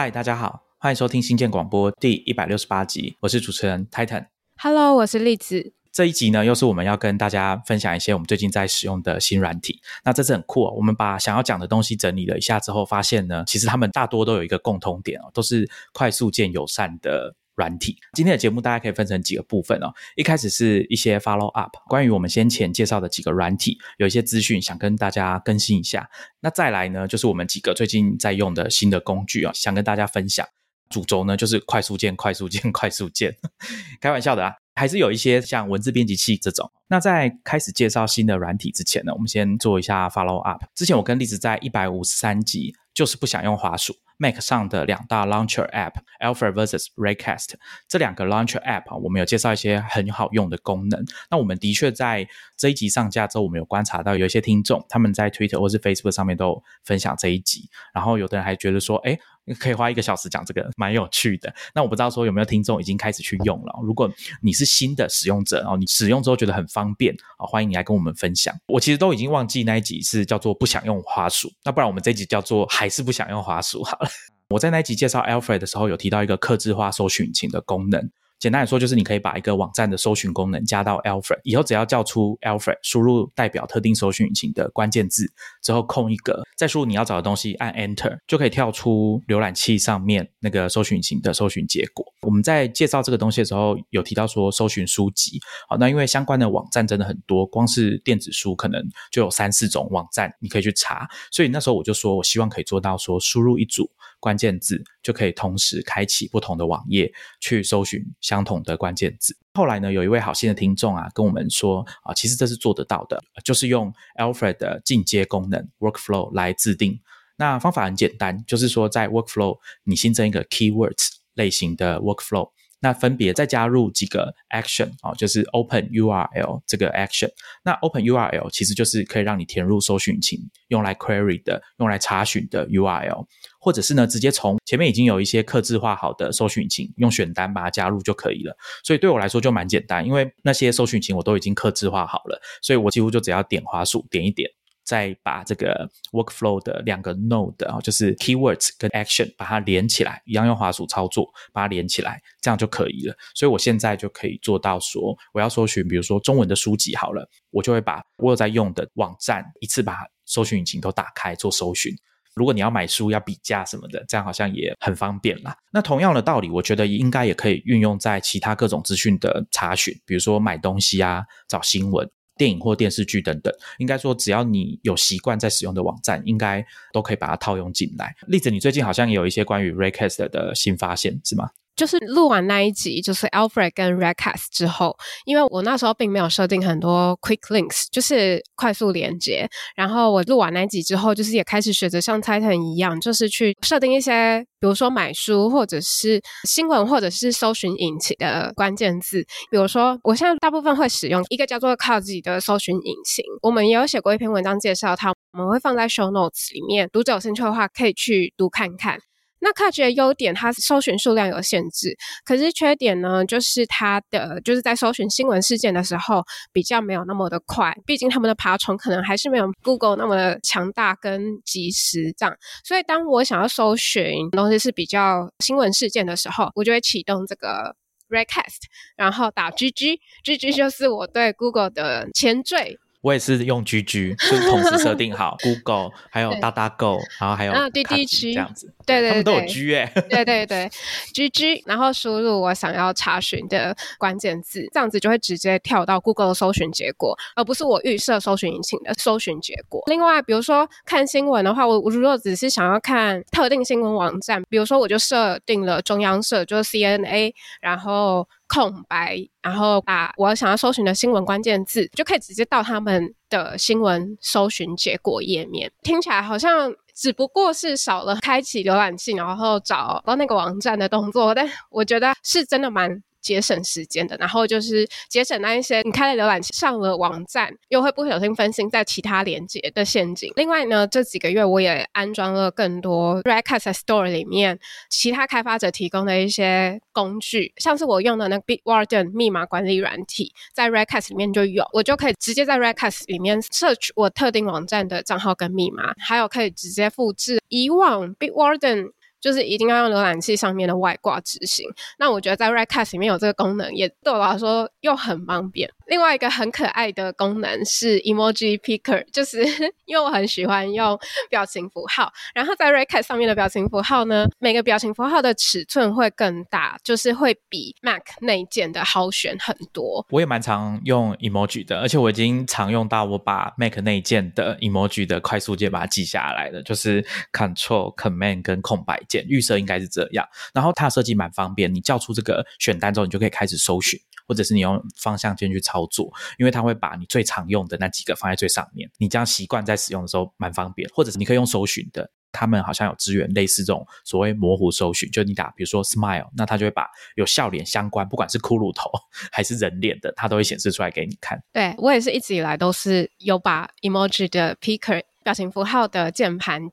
嗨，大家好，欢迎收听新建广播第一百六十八集，我是主持人 Titan。Hello，我是栗子。这一集呢，又是我们要跟大家分享一些我们最近在使用的新软体。那这次很酷哦，我们把想要讲的东西整理了一下之后，发现呢，其实他们大多都有一个共通点哦，都是快速键友善的软体。今天的节目大家可以分成几个部分哦。一开始是一些 follow up，关于我们先前介绍的几个软体，有一些资讯想跟大家更新一下。那再来呢，就是我们几个最近在用的新的工具啊，想跟大家分享。主轴呢就是快速键、快速键、快速键，开玩笑的啊，还是有一些像文字编辑器这种。那在开始介绍新的软体之前呢，我们先做一下 follow up。之前我跟栗子在一百五十三集，就是不想用滑鼠，Mac 上的两大 launcher App Alpha vs Raycast 这两个 launcher app 啊，我们有介绍一些很好用的功能。那我们的确在这一集上架之后，我们有观察到有一些听众他们在 Twitter 或是 Facebook 上面都分享这一集，然后有的人还觉得说，哎。可以花一个小时讲这个，蛮有趣的。那我不知道说有没有听众已经开始去用了。如果你是新的使用者哦，你使用之后觉得很方便啊，欢迎你来跟我们分享。我其实都已经忘记那一集是叫做不想用滑鼠，那不然我们这一集叫做还是不想用滑鼠好了。我在那一集介绍 Alfred 的时候，有提到一个客制化搜寻引擎的功能。简单来说，就是你可以把一个网站的搜寻功能加到 Alfred，以后只要叫出 Alfred，输入代表特定搜寻引擎的关键字之后空一格，再输入你要找的东西，按 Enter 就可以跳出浏览器上面那个搜寻引擎的搜寻结果。我们在介绍这个东西的时候，有提到说搜寻书籍，好，那因为相关的网站真的很多，光是电子书可能就有三四种网站你可以去查，所以那时候我就说我希望可以做到说输入一组关键字就可以同时开启不同的网页去搜寻。相同的关键字。后来呢，有一位好心的听众啊，跟我们说啊，其实这是做得到的，就是用 Alfred 的进阶功能 Workflow 来制定。那方法很简单，就是说在 Workflow 你新增一个 Keywords 类型的 Workflow，那分别再加入几个 Action 啊，就是 Open URL 这个 Action。那 Open URL 其实就是可以让你填入搜寻引擎用来 Query 的、用来查询的 URL。或者是呢，直接从前面已经有一些刻制化好的搜寻引擎，用选单把它加入就可以了。所以对我来说就蛮简单，因为那些搜寻引擎我都已经刻制化好了，所以我几乎就只要点滑鼠点一点，再把这个 workflow 的两个 node 啊，就是 keywords 跟 action 把它连起来，一样用滑鼠操作把它连起来，这样就可以了。所以我现在就可以做到说，我要搜寻，比如说中文的书籍好了，我就会把我有在用的网站一次把搜寻引擎都打开做搜寻。如果你要买书要比价什么的，这样好像也很方便啦。那同样的道理，我觉得应该也可以运用在其他各种资讯的查询，比如说买东西啊、找新闻、电影或电视剧等等。应该说，只要你有习惯在使用的网站，应该都可以把它套用进来。例子，你最近好像也有一些关于 Raycast 的新发现，是吗？就是录完那一集，就是 Alfred 跟 Raycast 之后，因为我那时候并没有设定很多 Quick Links，就是快速连接。然后我录完那一集之后，就是也开始学着像 Titan 一样，就是去设定一些，比如说买书或者是新闻或者是搜寻引擎的关键字。比如说，我现在大部分会使用一个叫做 c o z 的搜寻引擎，我们也有写过一篇文章介绍它，我们会放在 Show Notes 里面，读者有兴趣的话可以去读看看。那 c a t 的优点，它搜寻数量有限制，可是缺点呢，就是它的就是在搜寻新闻事件的时候，比较没有那么的快。毕竟他们的爬虫可能还是没有 Google 那么的强大跟及时这样。所以当我想要搜寻东西是比较新闻事件的时候，我就会启动这个 Raycast，然后打 GG，GG 就是我对 Google 的前缀。我也是用 GG，就是同时设定好 Google，还有大大 Go，然后还有啊滴滴区这样子，对对他们都有 G 哎，对对对，GG，然后输入我想要查询的关键字，这样子就会直接跳到 Google 的搜寻结果，而不是我预设搜寻引擎的搜寻结果。另外，比如说看新闻的话，我我如果只是想要看特定新闻网站，比如说我就设定了中央社，就是 CNA，然后。空白，然后把我想要搜寻的新闻关键字，就可以直接到他们的新闻搜寻结果页面。听起来好像只不过是少了开启浏览器，然后找到那个网站的动作，但我觉得是真的蛮。节省时间的，然后就是节省那一些你开了浏览器上了网站，又会不小心分心在其他连接的陷阱。另外呢，这几个月我也安装了更多 Redcast Store 里面其他开发者提供的一些工具，像是我用的那个 Bitwarden 密码管理软体，在 Redcast 里面就有，我就可以直接在 Redcast 里面 search 我特定网站的账号跟密码，还有可以直接复制以往 Bitwarden。就是一定要用浏览器上面的外挂执行。那我觉得在 Redcast 里面有这个功能，也对我来说又很方便。另外一个很可爱的功能是 Emoji Picker，就是 因为我很喜欢用表情符号。然后在 Redcast 上面的表情符号呢，每个表情符号的尺寸会更大，就是会比 Mac 内建的好选很多。我也蛮常用 Emoji 的，而且我已经常用到我把 Mac 内建的 Emoji 的快速键把它记下来了，就是 Control Command 跟空白键。预设应该是这样，然后它设计蛮方便，你叫出这个选单之后，你就可以开始搜寻，或者是你用方向键去操作，因为它会把你最常用的那几个放在最上面，你这样习惯在使用的时候蛮方便。或者是你可以用搜寻的，他们好像有资源类似这种所谓模糊搜寻，就你打比如说 smile，那它就会把有笑脸相关，不管是骷髅头还是人脸的，它都会显示出来给你看。对我也是一直以来都是有把 emoji 的 picker 表情符号的键盘。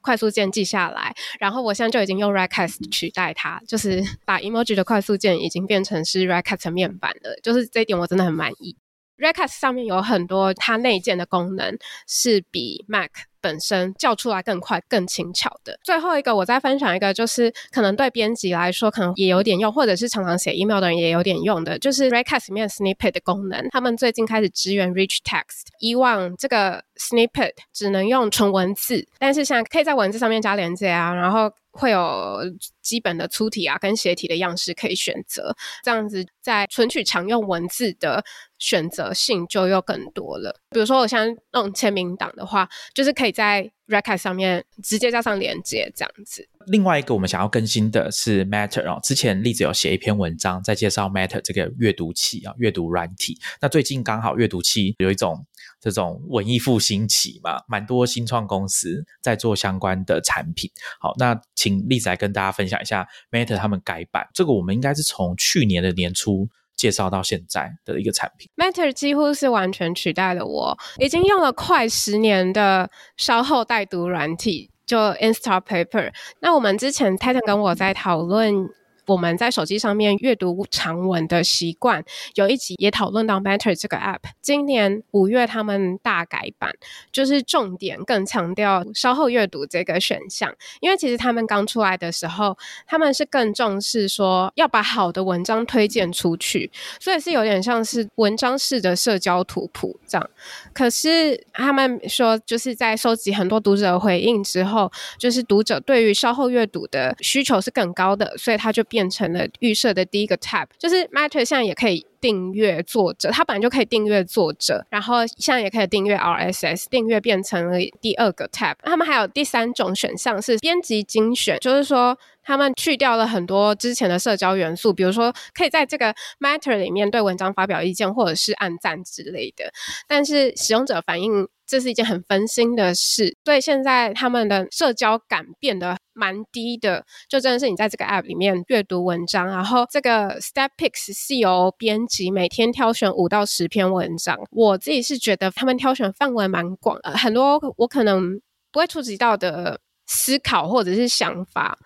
快速键记下来，然后我现在就已经用 Recast 取代它，就是 把 emoji 的快速键已经变成是 Recast 面板了，就是这一点我真的很满意。Recast 上面有很多它内建的功能是比 Mac。本身叫出来更快、更轻巧的。最后一个，我再分享一个，就是可能对编辑来说可能也有点用，或者是常常写 email 的人也有点用的，就是 Recast 里面 Snippet 的功能。他们最近开始支援 Rich Text，以往这个 Snippet 只能用纯文字，但是现在可以在文字上面加连接啊，然后会有基本的粗体啊跟斜体的样式可以选择，这样子在存取常用文字的。选择性就又更多了。比如说，我像那种签名档的话，就是可以在 r e c a r d 上面直接加上连接这样子。另外一个我们想要更新的是 Matter 哦，之前例子有写一篇文章在介绍 Matter 这个阅读器啊，阅读软体。那最近刚好阅读器有一种这种文艺复兴期嘛，蛮多新创公司在做相关的产品。好，那请例子来跟大家分享一下 Matter 他们改版。这个我们应该是从去年的年初。介绍到现在的一个产品，Matter 几乎是完全取代了我已经用了快十年的稍后带读软体，就 Instapaper。那我们之前 Titan 跟我在讨论。我们在手机上面阅读长文的习惯，有一集也讨论到 Matter 这个 App。今年五月他们大改版，就是重点更强调稍后阅读这个选项。因为其实他们刚出来的时候，他们是更重视说要把好的文章推荐出去，所以是有点像是文章式的社交图谱这样。可是他们说，就是在收集很多读者回应之后，就是读者对于稍后阅读的需求是更高的，所以他就变。变成了预设的第一个 tab，就是 Matter 现在也可以订阅作者，它本来就可以订阅作者，然后现在也可以订阅 RSS，订阅变成了第二个 tab。他们还有第三种选项是编辑精选，就是说他们去掉了很多之前的社交元素，比如说可以在这个 Matter 里面对文章发表意见或者是按赞之类的，但是使用者反映。这是一件很分心的事，所以现在他们的社交感变得蛮低的。就真的是你在这个 App 里面阅读文章，然后这个 Step Picks 是由编辑每天挑选五到十篇文章。我自己是觉得他们挑选范围蛮广的，很多我可能不会触及到的思考或者是想法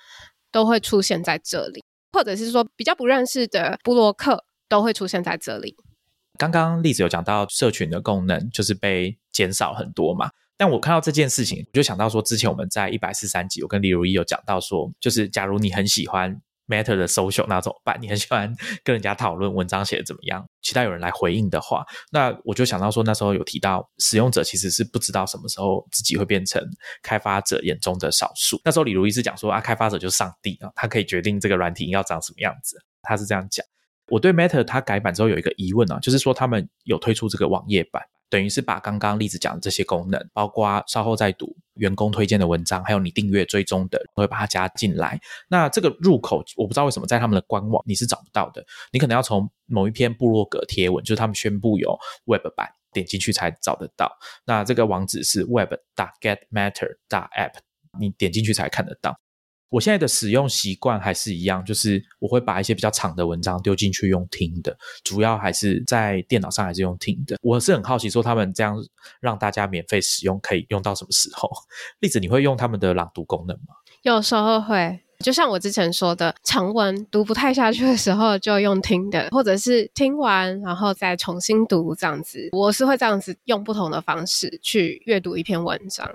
都会出现在这里，或者是说比较不认识的布洛克都会出现在这里。刚刚例子有讲到社群的功能就是被减少很多嘛，但我看到这件事情，我就想到说，之前我们在一百四三集，我跟李如一有讲到说，就是假如你很喜欢 Matter 的 social，那怎么办？你很喜欢跟人家讨论文章写的怎么样，期待有人来回应的话，那我就想到说，那时候有提到使用者其实是不知道什么时候自己会变成开发者眼中的少数。那时候李如一是讲说啊，开发者就是上帝啊，他可以决定这个软体要长什么样子，他是这样讲。我对 Matter 它改版之后有一个疑问啊，就是说他们有推出这个网页版，等于是把刚刚例子讲的这些功能，包括稍后再读员工推荐的文章，还有你订阅追踪的，都会把它加进来。那这个入口我不知道为什么在他们的官网你是找不到的，你可能要从某一篇部落格贴文，就是他们宣布有 Web 版，点进去才找得到。那这个网址是 web. 大 get matter. 大 app，你点进去才看得到。我现在的使用习惯还是一样，就是我会把一些比较长的文章丢进去用听的，主要还是在电脑上还是用听的。我是很好奇，说他们这样让大家免费使用，可以用到什么时候？例子，你会用他们的朗读功能吗？有时候会，就像我之前说的，长文读不太下去的时候，就用听的，或者是听完然后再重新读这样子。我是会这样子用不同的方式去阅读一篇文章。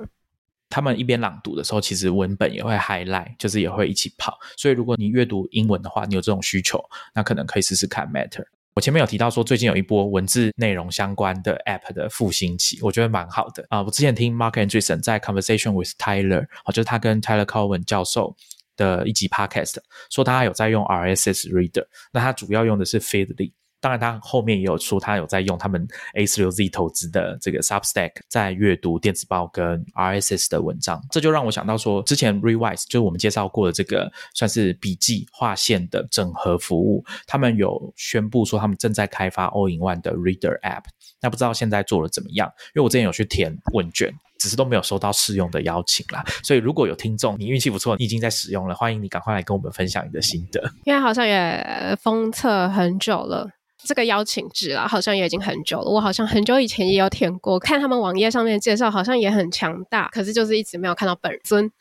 他们一边朗读的时候，其实文本也会 highlight，就是也会一起跑。所以如果你阅读英文的话，你有这种需求，那可能可以试试看 Matter。我前面有提到说，最近有一波文字内容相关的 App 的复兴期，我觉得蛮好的啊。我之前听 Mark Andreessen 在 Conversation with Tyler，哦，就是他跟 Tyler Cowen 教授的一集 Podcast，说他有在用 RSS Reader，那他主要用的是 Feedly。当然，他后面也有说，他有在用他们 A 四六 Z 投资的这个 Substack，在阅读电子报跟 RSS 的文章。这就让我想到说，之前 Rewise 就是我们介绍过的这个算是笔记划线的整合服务，他们有宣布说他们正在开发 All in One 的 Reader App。那不知道现在做的怎么样？因为我之前有去填问卷，只是都没有收到试用的邀请啦。所以如果有听众，你运气不错，你已经在使用了，欢迎你赶快来跟我们分享你的心得。因为好像也封测很久了。这个邀请制啊，好像也已经很久了。我好像很久以前也有填过，看他们网页上面介绍，好像也很强大。可是就是一直没有看到本尊。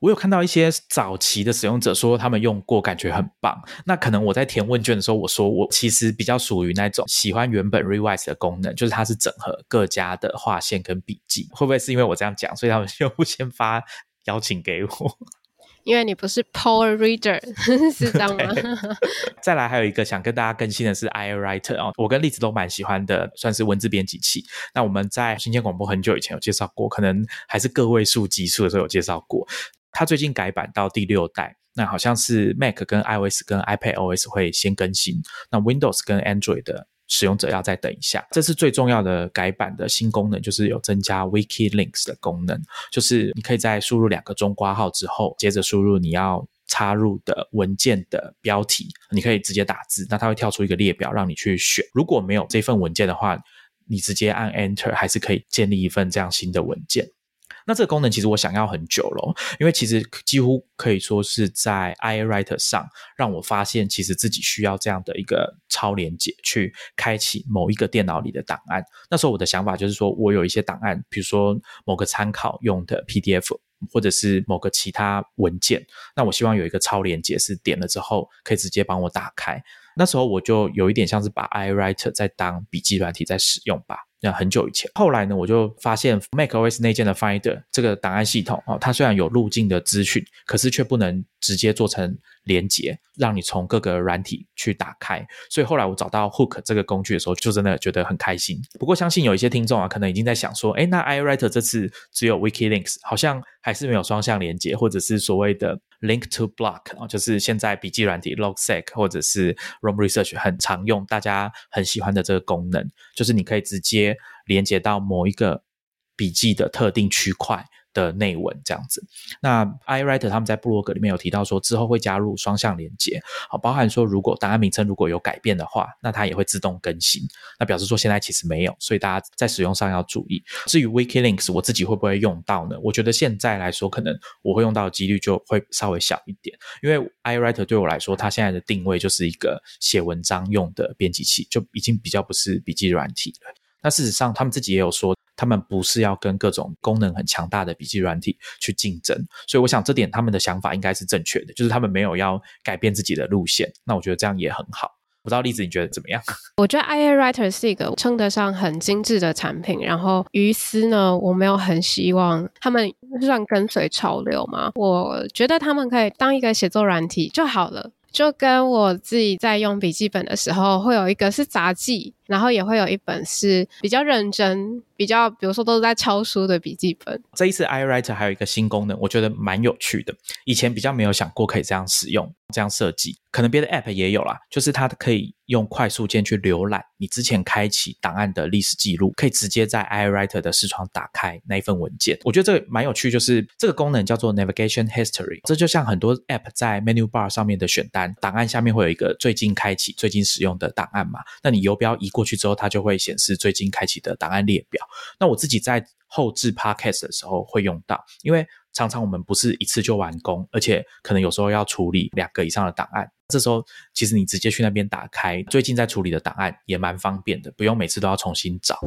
我有看到一些早期的使用者说他们用过，感觉很棒。那可能我在填问卷的时候，我说我其实比较属于那种喜欢原本 Revise 的功能，就是它是整合各家的划线跟笔记。会不会是因为我这样讲，所以他们就先发邀请给我？因为你不是 Power Reader，是这样吗？再来还有一个想跟大家更新的是 iWriter 哦，我跟栗子都蛮喜欢的，算是文字编辑器。那我们在新鲜广播很久以前有介绍过，可能还是个位数级数的时候有介绍过。它最近改版到第六代，那好像是 Mac 跟 iOS 跟 iPad OS 会先更新，那 Windows 跟 Android 的。使用者要再等一下，这是最重要的改版的新功能，就是有增加 Wiki Links 的功能，就是你可以在输入两个中括号之后，接着输入你要插入的文件的标题，你可以直接打字，那它会跳出一个列表让你去选。如果没有这份文件的话，你直接按 Enter 还是可以建立一份这样新的文件。那这个功能其实我想要很久了，因为其实几乎可以说是在 iWriter 上让我发现，其实自己需要这样的一个超连接去开启某一个电脑里的档案。那时候我的想法就是说，我有一些档案，比如说某个参考用的 PDF，或者是某个其他文件，那我希望有一个超连接，是点了之后可以直接帮我打开。那时候我就有一点像是把 iWriter 在当笔记软体在使用吧。那很久以前，后来呢，我就发现 macOS 内建的 Finder 这个档案系统哦，它虽然有路径的资讯，可是却不能直接做成连接，让你从各个软体去打开。所以后来我找到 Hook 这个工具的时候，就真的觉得很开心。不过相信有一些听众啊，可能已经在想说，哎，那 iWriter 这次只有 WikiLinks，好像还是没有双向连接，或者是所谓的 Link to Block 啊，就是现在笔记软体 Logseq 或者是 Roam Research 很常用，大家很喜欢的这个功能，就是你可以直接。连接到某一个笔记的特定区块的内文，这样子。那 iWriter 他们在部落格里面有提到说，之后会加入双向连接，好，包含说如果档案名称如果有改变的话，那它也会自动更新。那表示说现在其实没有，所以大家在使用上要注意。至于 WikiLinks，我自己会不会用到呢？我觉得现在来说，可能我会用到的几率就会稍微小一点，因为 iWriter 对我来说，它现在的定位就是一个写文章用的编辑器，就已经比较不是笔记软体了。那事实上，他们自己也有说，他们不是要跟各种功能很强大的笔记软体去竞争，所以我想这点他们的想法应该是正确的，就是他们没有要改变自己的路线。那我觉得这样也很好。不知道例子你觉得怎么样？我觉得 i a Writer 是一个称得上很精致的产品。然后于斯呢，我没有很希望他们算跟随潮流嘛。我觉得他们可以当一个写作软体就好了。就跟我自己在用笔记本的时候，会有一个是杂记，然后也会有一本是比较认真、比较比如说都是在抄书的笔记本。这一次 iWriter 还有一个新功能，我觉得蛮有趣的，以前比较没有想过可以这样使用、这样设计。可能别的 App 也有啦，就是它可以用快速键去浏览你之前开启档案的历史记录，可以直接在 iWriter 的视窗打开那一份文件。我觉得这个蛮有趣，就是这个功能叫做 Navigation History，这就像很多 App 在 Menu Bar 上面的选单，档案下面会有一个最近开启、最近使用的档案嘛？那你游标移过去之后，它就会显示最近开启的档案列表。那我自己在后置 Podcast 的时候会用到，因为常常我们不是一次就完工，而且可能有时候要处理两个以上的档案。这时候其实你直接去那边打开最近在处理的档案也蛮方便的，不用每次都要重新找。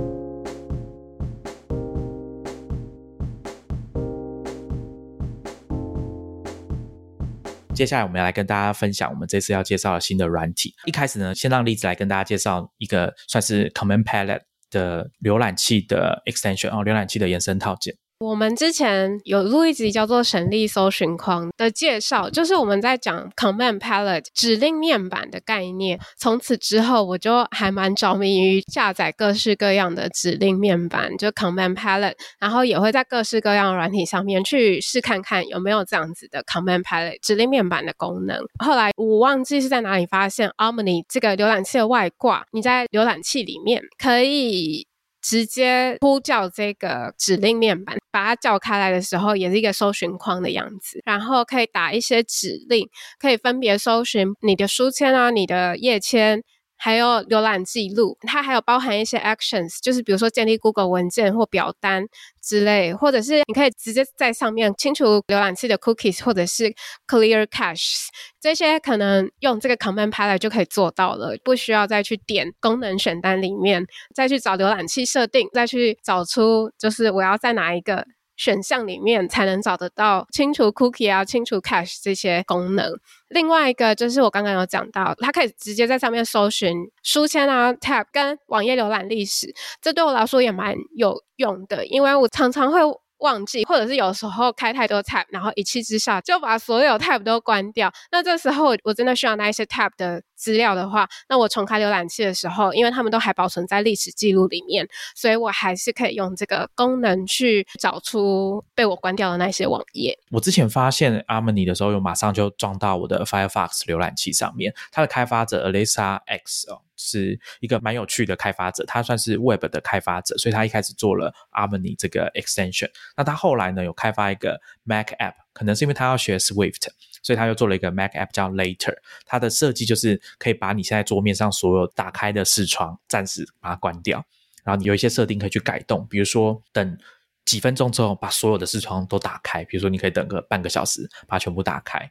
接下来我们要来跟大家分享我们这次要介绍的新的软体。一开始呢，先让栗子来跟大家介绍一个算是 Command Palette 的浏览器的 extension 哦，浏览器的延伸套件。我们之前有录一集叫做“神力搜寻框”的介绍，就是我们在讲 Command Palette 指令面板的概念。从此之后，我就还蛮着迷于下载各式各样的指令面板，就 Command Palette，然后也会在各式各样的软体上面去试看看有没有这样子的 Command Palette 指令面板的功能。后来我忘记是在哪里发现 Omni 这个浏览器的外挂，你在浏览器里面可以。直接呼叫这个指令面板，把它叫开来的时候，也是一个搜寻框的样子。然后可以打一些指令，可以分别搜寻你的书签啊、你的页签，还有浏览记录。它还有包含一些 actions，就是比如说建立 Google 文件或表单。之类，或者是你可以直接在上面清除浏览器的 cookies，或者是 clear cache，这些可能用这个 command palette 就可以做到了，不需要再去点功能选单里面，再去找浏览器设定，再去找出就是我要在哪一个选项里面才能找得到清除 cookie 啊、清除 cache 这些功能。另外一个就是我刚刚有讲到，它可以直接在上面搜寻书签啊、tab 跟网页浏览历史，这对我来说也蛮有用的，因为我常常会。忘记，或者是有时候开太多 tab，然后一气之下就把所有 tab 都关掉。那这时候我真的需要那一些 tab 的资料的话，那我重开浏览器的时候，因为他们都还保存在历史记录里面，所以我还是可以用这个功能去找出被我关掉的那些网页。我之前发现 Harmony 的时候，有马上就装到我的 Firefox 浏览器上面，它的开发者 Alisa X 哦。是一个蛮有趣的开发者，他算是 Web 的开发者，所以他一开始做了 Harmony 这个 extension。那他后来呢，有开发一个 Mac app，可能是因为他要学 Swift，所以他又做了一个 Mac app 叫 Later。它的设计就是可以把你现在桌面上所有打开的视窗暂时把它关掉，然后你有一些设定可以去改动，比如说等几分钟之后把所有的视窗都打开，比如说你可以等个半个小时把它全部打开。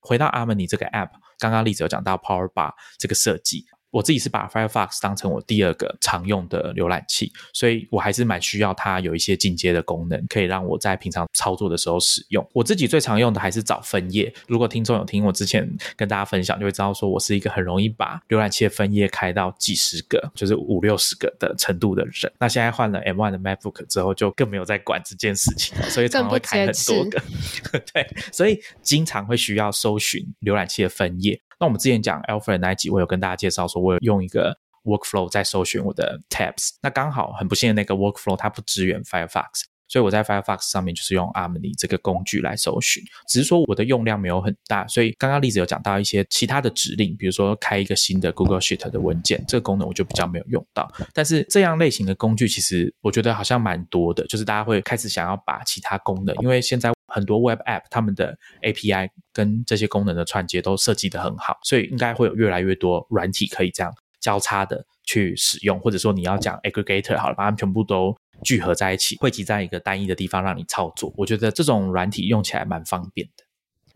回到阿门尼这个 app，刚刚例子有讲到 Power Bar 这个设计。我自己是把 Firefox 当成我第二个常用的浏览器，所以我还是蛮需要它有一些进阶的功能，可以让我在平常操作的时候使用。我自己最常用的还是找分页。如果听众有听我之前跟大家分享，就会知道说我是一个很容易把浏览器的分页开到几十个，就是五六十个的程度的人。那现在换了 M1 的 MacBook 之后，就更没有在管这件事情，所以常常会开很多个。对，所以经常会需要搜寻浏览器的分页。那我们之前讲 Alfred 那一集，我有跟大家介绍说，我有用一个 workflow 在搜寻我的 tabs。那刚好很不幸的那个 workflow 它不支援 Firefox，所以我在 Firefox 上面就是用 Armony 这个工具来搜寻。只是说我的用量没有很大，所以刚刚例子有讲到一些其他的指令，比如说开一个新的 Google Sheet 的文件，这个功能我就比较没有用到。但是这样类型的工具其实我觉得好像蛮多的，就是大家会开始想要把其他功能，因为现在。很多 Web App 他们的 API 跟这些功能的串接都设计的很好，所以应该会有越来越多软体可以这样交叉的去使用，或者说你要讲 Aggregator 好了，把它们全部都聚合在一起，汇集在一个单一的地方让你操作。我觉得这种软体用起来蛮方便的。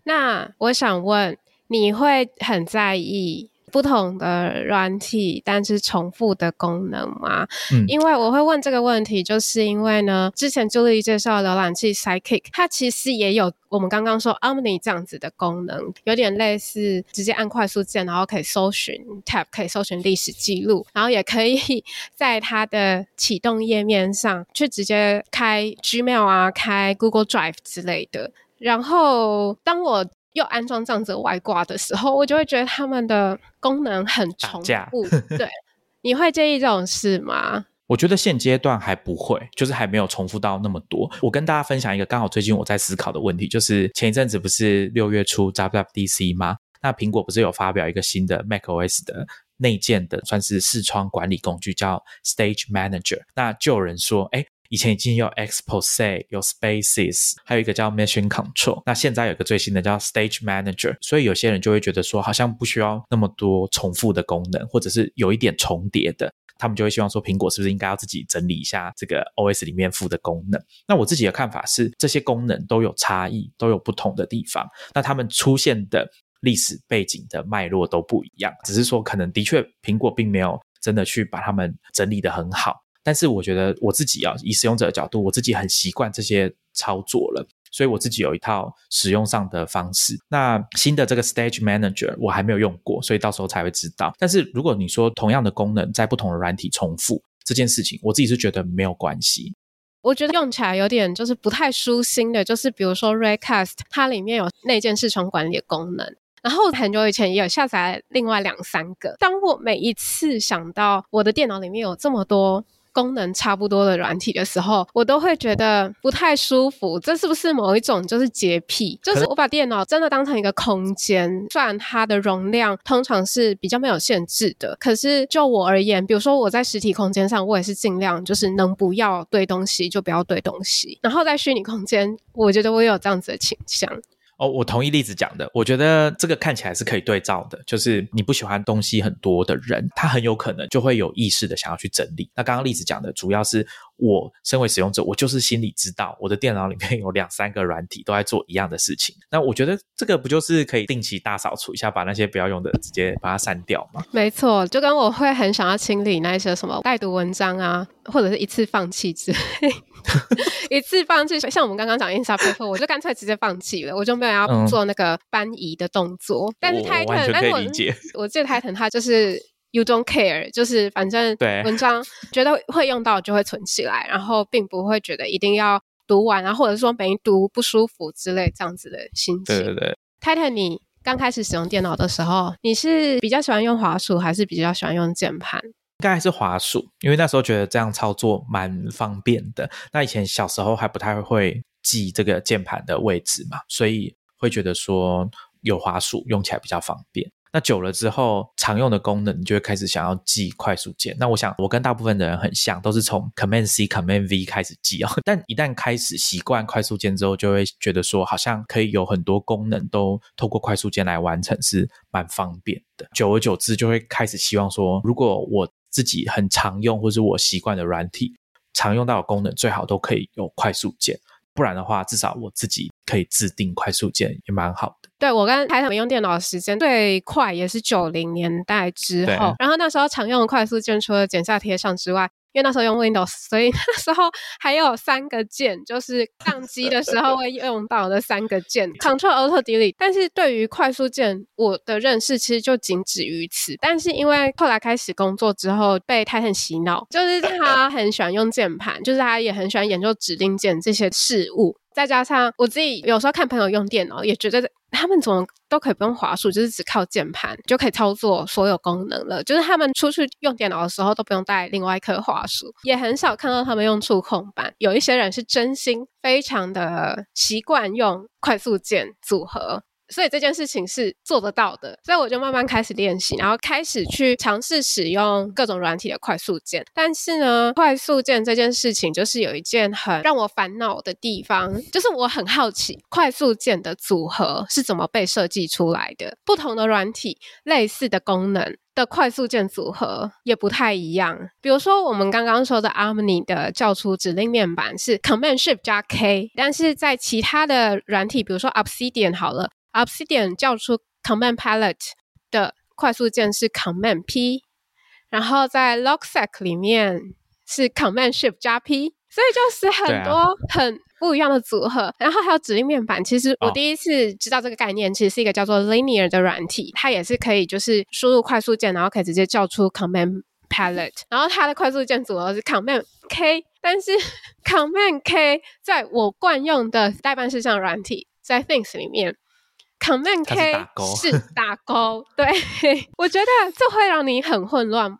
那我想问，你会很在意？不同的软体，但是重复的功能吗？嗯，因为我会问这个问题，就是因为呢，之前朱莉介绍浏览器 Sidekick，它其实也有我们刚刚说 Omni 这样子的功能，有点类似直接按快速键，然后可以搜寻 Tab，可以搜寻历史记录，然后也可以在它的启动页面上去直接开 Gmail 啊，开 Google Drive 之类的。然后当我又安装这样子外挂的时候，我就会觉得他们的功能很重复，对，你会介意这种事吗？我觉得现阶段还不会，就是还没有重复到那么多。我跟大家分享一个刚好最近我在思考的问题，就是前一阵子不是六月初 WWDC 吗？那苹果不是有发表一个新的 macOS 的内建的算是视窗管理工具，叫 Stage Manager。那就有人说，哎，以前已经有 Expose、有 Spaces，还有一个叫 Mission Control。那现在有个最新的叫 Stage Manager，所以有些人就会觉得说，好像不需要那么多重复的功能，或者是有一点重叠的。他们就会希望说，苹果是不是应该要自己整理一下这个 OS 里面附的功能？那我自己的看法是，这些功能都有差异，都有不同的地方。那他们出现的历史背景的脉络都不一样，只是说可能的确苹果并没有真的去把它们整理的很好。但是我觉得我自己啊，以使用者的角度，我自己很习惯这些操作了。所以我自己有一套使用上的方式。那新的这个 Stage Manager 我还没有用过，所以到时候才会知道。但是如果你说同样的功能在不同的软体重复这件事情，我自己是觉得没有关系。我觉得用起来有点就是不太舒心的，就是比如说 Recast，它里面有内建视窗管理的功能，然后很久以前也有下载另外两三个。当我每一次想到我的电脑里面有这么多。功能差不多的软体的时候，我都会觉得不太舒服。这是不是某一种就是洁癖？就是我把电脑真的当成一个空间，虽然它的容量通常是比较没有限制的，可是就我而言，比如说我在实体空间上，我也是尽量就是能不要堆东西就不要堆东西。然后在虚拟空间，我觉得我有这样子的倾向。哦，我同意例子讲的，我觉得这个看起来是可以对照的。就是你不喜欢东西很多的人，他很有可能就会有意识的想要去整理。那刚刚例子讲的主要是我身为使用者，我就是心里知道我的电脑里面有两三个软体都在做一样的事情。那我觉得这个不就是可以定期大扫除一下，把那些不要用的直接把它删掉吗？没错，就跟我会很想要清理那些什么待读文章啊，或者是一次放弃之类。一次放弃，像我们刚刚讲 Instapaper，我就干脆直接放弃了，我就没有要做那个搬移的动作。但是 Titan，但是我 我记得 Titan 它就是 You don't care，就是反正文章觉得会用到就会存起来，然后并不会觉得一定要读完啊，或者说没读不舒服之类这样子的心情。对对对，Titan，你刚开始使用电脑的时候，你是比较喜欢用滑鼠，还是比较喜欢用键盘？应该还是滑鼠，因为那时候觉得这样操作蛮方便的。那以前小时候还不太会记这个键盘的位置嘛，所以会觉得说有滑鼠用起来比较方便。那久了之后，常用的功能你就会开始想要记快速键。那我想我跟大部分的人很像，都是从 Command C、Command V 开始记啊。但一旦开始习惯快速键之后，就会觉得说好像可以有很多功能都透过快速键来完成，是蛮方便的。久而久之，就会开始希望说，如果我自己很常用或者我习惯的软体，常用到的功能最好都可以有快速键，不然的话，至少我自己可以自定快速键也蛮好的。对我跟台上用电脑的时间最快也是九零年代之后，然后那时候常用的快速键除了剪下贴上之外。因为那时候用 Windows，所以 那时候还有三个键，就是宕机的时候会用到的三个键，Control Alt Delete。但是对于快速键，我的认识其实就仅止于此。但是因为后来开始工作之后，被 Titan 洗脑，就是他很喜欢用键盘，就是他也很喜欢研究指令键这些事物。再加上我自己有时候看朋友用电脑，也觉得他们怎么都可以不用滑鼠，就是只靠键盘就可以操作所有功能了。就是他们出去用电脑的时候都不用带另外一颗滑鼠，也很少看到他们用触控板。有一些人是真心非常的习惯用快速键组合。所以这件事情是做得到的，所以我就慢慢开始练习，然后开始去尝试使用各种软体的快速键。但是呢，快速键这件事情就是有一件很让我烦恼的地方，就是我很好奇快速键的组合是怎么被设计出来的。不同的软体类似的功能的快速键组合也不太一样。比如说我们刚刚说的 Armny 的叫出指令面板是 Command Shift 加 K，但是在其他的软体，比如说 Obsidian 好了。Obsidian 叫出 Command Palette 的快速键是 Command P，然后在 Logseq 里面是 Command Shift 加 P，所以就是很多很不一样的组合。然后还有指令面板，其实我第一次知道这个概念，其实是一个叫做 Linear 的软体，它也是可以就是输入快速键，然后可以直接叫出 Command Palette，然后它的快速键组合是 Command K，但是 Command K 在我惯用的代办事项软体在 Things 里面。Command K 是 打勾，对 我觉得这会让你很混乱吗？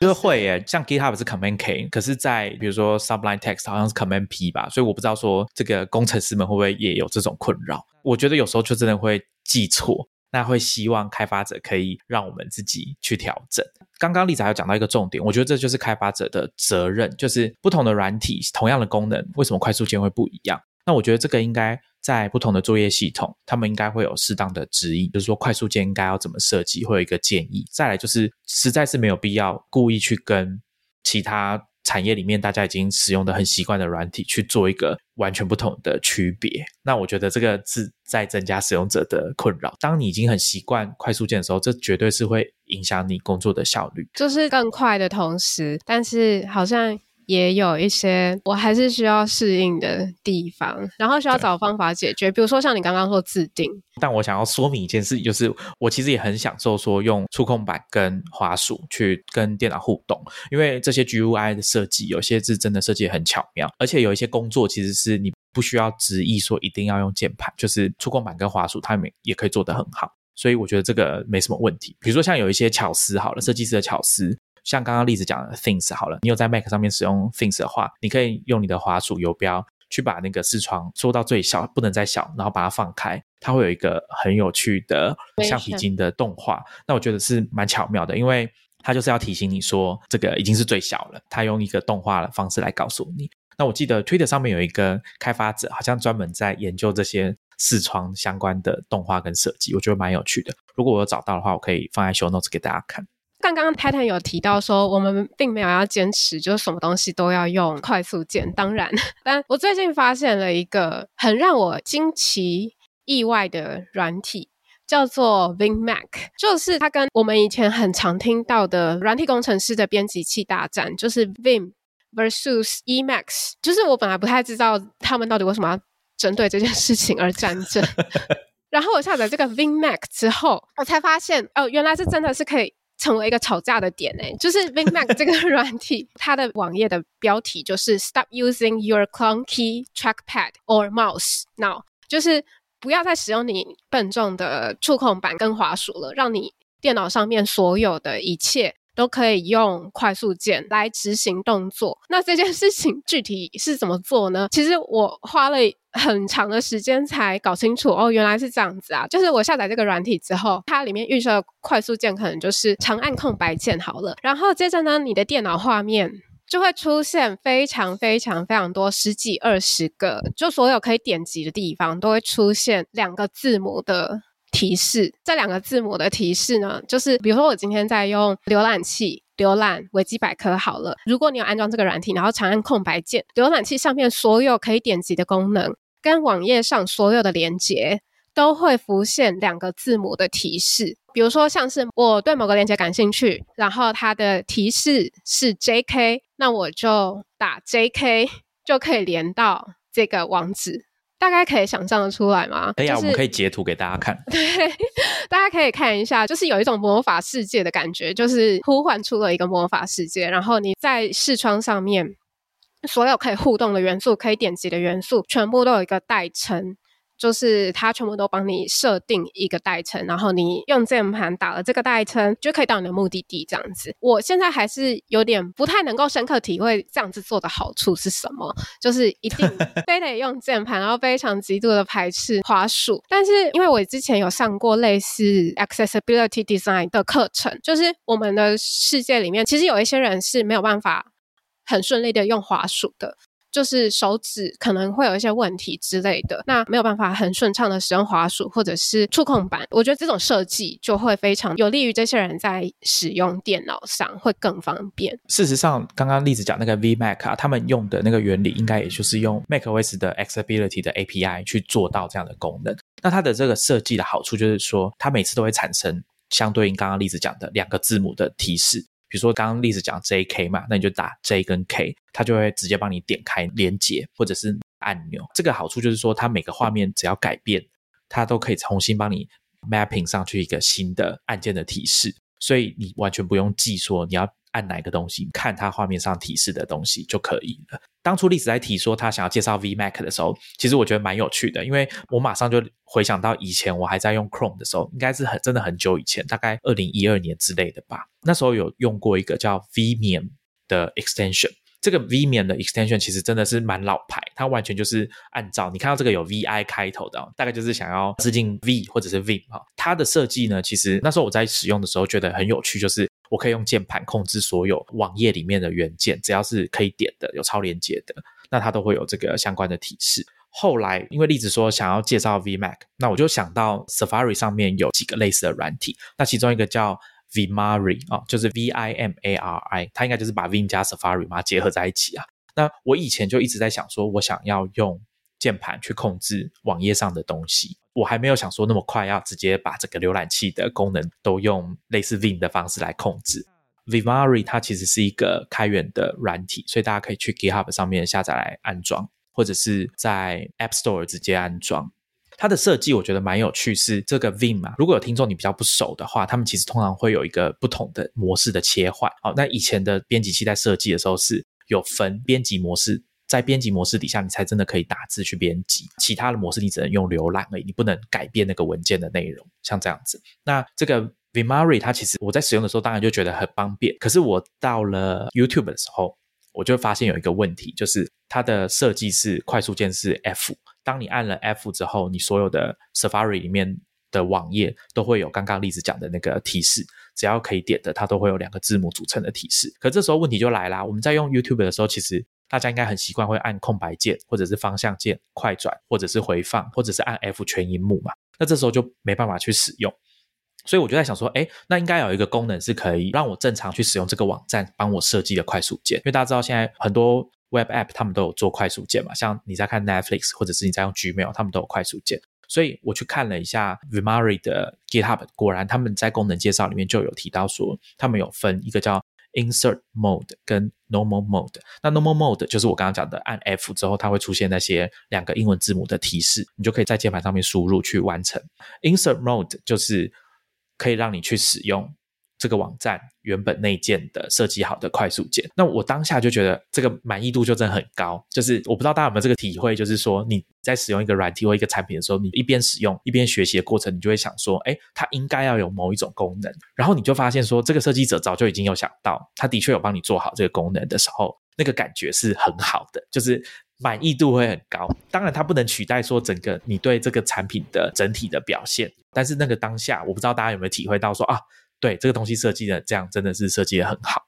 就是会耶，像 GitHub 是 Command K，可是在比如说 Sublime Text 好像是 Command P 吧，所以我不知道说这个工程师们会不会也有这种困扰。我觉得有时候就真的会记错，那会希望开发者可以让我们自己去调整。刚刚丽仔有讲到一个重点，我觉得这就是开发者的责任，就是不同的软体同样的功能，为什么快速键会不一样？那我觉得这个应该在不同的作业系统，他们应该会有适当的指引，就是说快速键应该要怎么设计，会有一个建议。再来就是实在是没有必要故意去跟其他产业里面大家已经使用的很习惯的软体去做一个完全不同的区别。那我觉得这个是在增加使用者的困扰。当你已经很习惯快速键的时候，这绝对是会影响你工作的效率。就是更快的同时，但是好像也有一些我还是需要适应的地方，然后需要找方法解决。比如说像你刚刚说自定，但我想要说明一件事，就是我其实也很享受说用触控板跟滑鼠去跟电脑互动，因为这些 GUI 的设计有些是真的设计很巧妙，而且有一些工作其实是你不需要执意说一定要用键盘，就是触控板跟滑鼠它们也可以做得很好，所以我觉得这个没什么问题。比如说像有一些巧思好了，设计师的巧思。像刚刚例子讲的 Things 好了，你有在 Mac 上面使用 Things 的话，你可以用你的滑鼠游标去把那个视窗缩到最小，不能再小，然后把它放开，它会有一个很有趣的橡皮筋的动画。那我觉得是蛮巧妙的，因为它就是要提醒你说这个已经是最小了，它用一个动画的方式来告诉你。那我记得 Twitter 上面有一个开发者，好像专门在研究这些视窗相关的动画跟设计，我觉得蛮有趣的。如果我有找到的话，我可以放在 Show Notes 给大家看。刚刚 Titan 有提到说，我们并没有要坚持，就是什么东西都要用快速键。当然，但我最近发现了一个很让我惊奇意外的软体，叫做 VinMac，就是它跟我们以前很常听到的软体工程师的编辑器大战，就是 Vim versus Emacs。就是我本来不太知道他们到底为什么要针对这件事情而战争。然后我下载这个 VinMac 之后，我才发现哦，原来是真的是可以成为一个吵架的点诶，就是 VinMac 这个软体，它的网页的标题就是 “Stop using your clunky trackpad or mouse now”，就是不要再使用你笨重的触控板跟滑鼠了，让你电脑上面所有的一切都可以用快速键来执行动作。那这件事情具体是怎么做呢？其实我花了很长的时间才搞清楚，哦，原来是这样子啊！就是我下载这个软体之后，它里面预设快速键可能就是长按空白键好了，然后接着呢，你的电脑画面。就会出现非常非常非常多十几二十个，就所有可以点击的地方都会出现两个字母的提示。这两个字母的提示呢，就是比如说我今天在用浏览器浏览维基百科好了，如果你有安装这个软体，然后长按空白键，浏览器上面所有可以点击的功能跟网页上所有的连接。都会浮现两个字母的提示，比如说像是我对某个链接感兴趣，然后它的提示是 J.K，那我就打 J.K 就可以连到这个网址，大概可以想象的出来吗？可以啊，就是我们可以截图给大家看。对，大家可以看一下，就是有一种魔法世界的感觉，就是呼唤出了一个魔法世界，然后你在视窗上面所有可以互动的元素、可以点击的元素，全部都有一个代称。就是它全部都帮你设定一个代称，然后你用键盘打了这个代称，就可以到你的目的地。这样子，我现在还是有点不太能够深刻体会这样子做的好处是什么，就是一定 非得用键盘，然后非常极度的排斥滑鼠。但是因为我之前有上过类似 accessibility design 的课程，就是我们的世界里面，其实有一些人是没有办法很顺利的用滑鼠的。就是手指可能会有一些问题之类的，那没有办法很顺畅的使用滑鼠或者是触控板。我觉得这种设计就会非常有利于这些人在使用电脑上会更方便。事实上，刚刚例子讲那个 VMac 啊，他们用的那个原理，应该也就是用 macOS 的 Accessibility 的 API 去做到这样的功能。那它的这个设计的好处就是说，它每次都会产生相对应刚刚例子讲的两个字母的提示。比如说刚刚例子讲 J K 嘛，那你就打 J 跟 K，它就会直接帮你点开连接或者是按钮。这个好处就是说，它每个画面只要改变，它都可以重新帮你 mapping 上去一个新的按键的提示，所以你完全不用记说你要按哪个东西，看它画面上提示的东西就可以了。当初历史在提说他想要介绍 VMac 的时候，其实我觉得蛮有趣的，因为我马上就回想到以前我还在用 Chrome 的时候，应该是很真的很久以前，大概二零一二年之类的吧。那时候有用过一个叫 Vimium 的 extension。这个 Vimium 的 extension 其实真的是蛮老牌，它完全就是按照你看到这个有 Vi 开头的，大概就是想要致敬 V 或者是 Vim 哈。它的设计呢，其实那时候我在使用的时候觉得很有趣，就是我可以用键盘控制所有网页里面的元件，只要是可以点的、有超连接的，那它都会有这个相关的提示。后来因为例子说想要介绍 VMac，那我就想到 Safari 上面有几个类似的软体，那其中一个叫 Vimari 啊，就是 V I M A R I，它应该就是把 Vim 加 Safari 嘛结合在一起啊。那我以前就一直在想说，我想要用键盘去控制网页上的东西，我还没有想说那么快要直接把这个浏览器的功能都用类似 Vim 的方式来控制。Vimari 它其实是一个开源的软体，所以大家可以去 GitHub 上面下载来安装，或者是在 App Store 直接安装。它的设计我觉得蛮有趣，是这个 Vim 啊。如果有听众你比较不熟的话，他们其实通常会有一个不同的模式的切换。好，那以前的编辑器在设计的时候是有分编辑模式，在编辑模式底下你才真的可以打字去编辑，其他的模式你只能用浏览而已，你不能改变那个文件的内容，像这样子。那这个 Vimari 它其实我在使用的时候当然就觉得很方便，可是我到了 YouTube 的时候，我就发现有一个问题，就是它的设计是快速键是 F。当你按了 F 之后，你所有的 Safari 里面的网页都会有刚刚例子讲的那个提示，只要可以点的，它都会有两个字母组成的提示。可这时候问题就来啦，我们在用 YouTube 的时候，其实大家应该很习惯会按空白键，或者是方向键快转，或者是回放，或者是按 F 全荧幕嘛。那这时候就没办法去使用。所以我就在想说，哎，那应该有一个功能是可以让我正常去使用这个网站帮我设计的快速键，因为大家知道现在很多。Web App 他们都有做快速键嘛，像你在看 Netflix 或者是你在用 Gmail，他们都有快速键。所以我去看了一下 Vimari 的 GitHub，果然他们在功能介绍里面就有提到说，他们有分一个叫 Insert Mode 跟 Normal Mode。那 Normal Mode 就是我刚刚讲的，按 F 之后它会出现那些两个英文字母的提示，你就可以在键盘上面输入去完成。Insert Mode 就是可以让你去使用。这个网站原本内建的设计好的快速键，那我当下就觉得这个满意度就真的很高。就是我不知道大家有没有这个体会，就是说你在使用一个软体或一个产品的时候，你一边使用一边学习的过程，你就会想说，哎，它应该要有某一种功能。然后你就发现说，这个设计者早就已经有想到，他的确有帮你做好这个功能的时候，那个感觉是很好的，就是满意度会很高。当然，它不能取代说整个你对这个产品的整体的表现，但是那个当下，我不知道大家有没有体会到说啊。对这个东西设计的这样真的是设计的很好。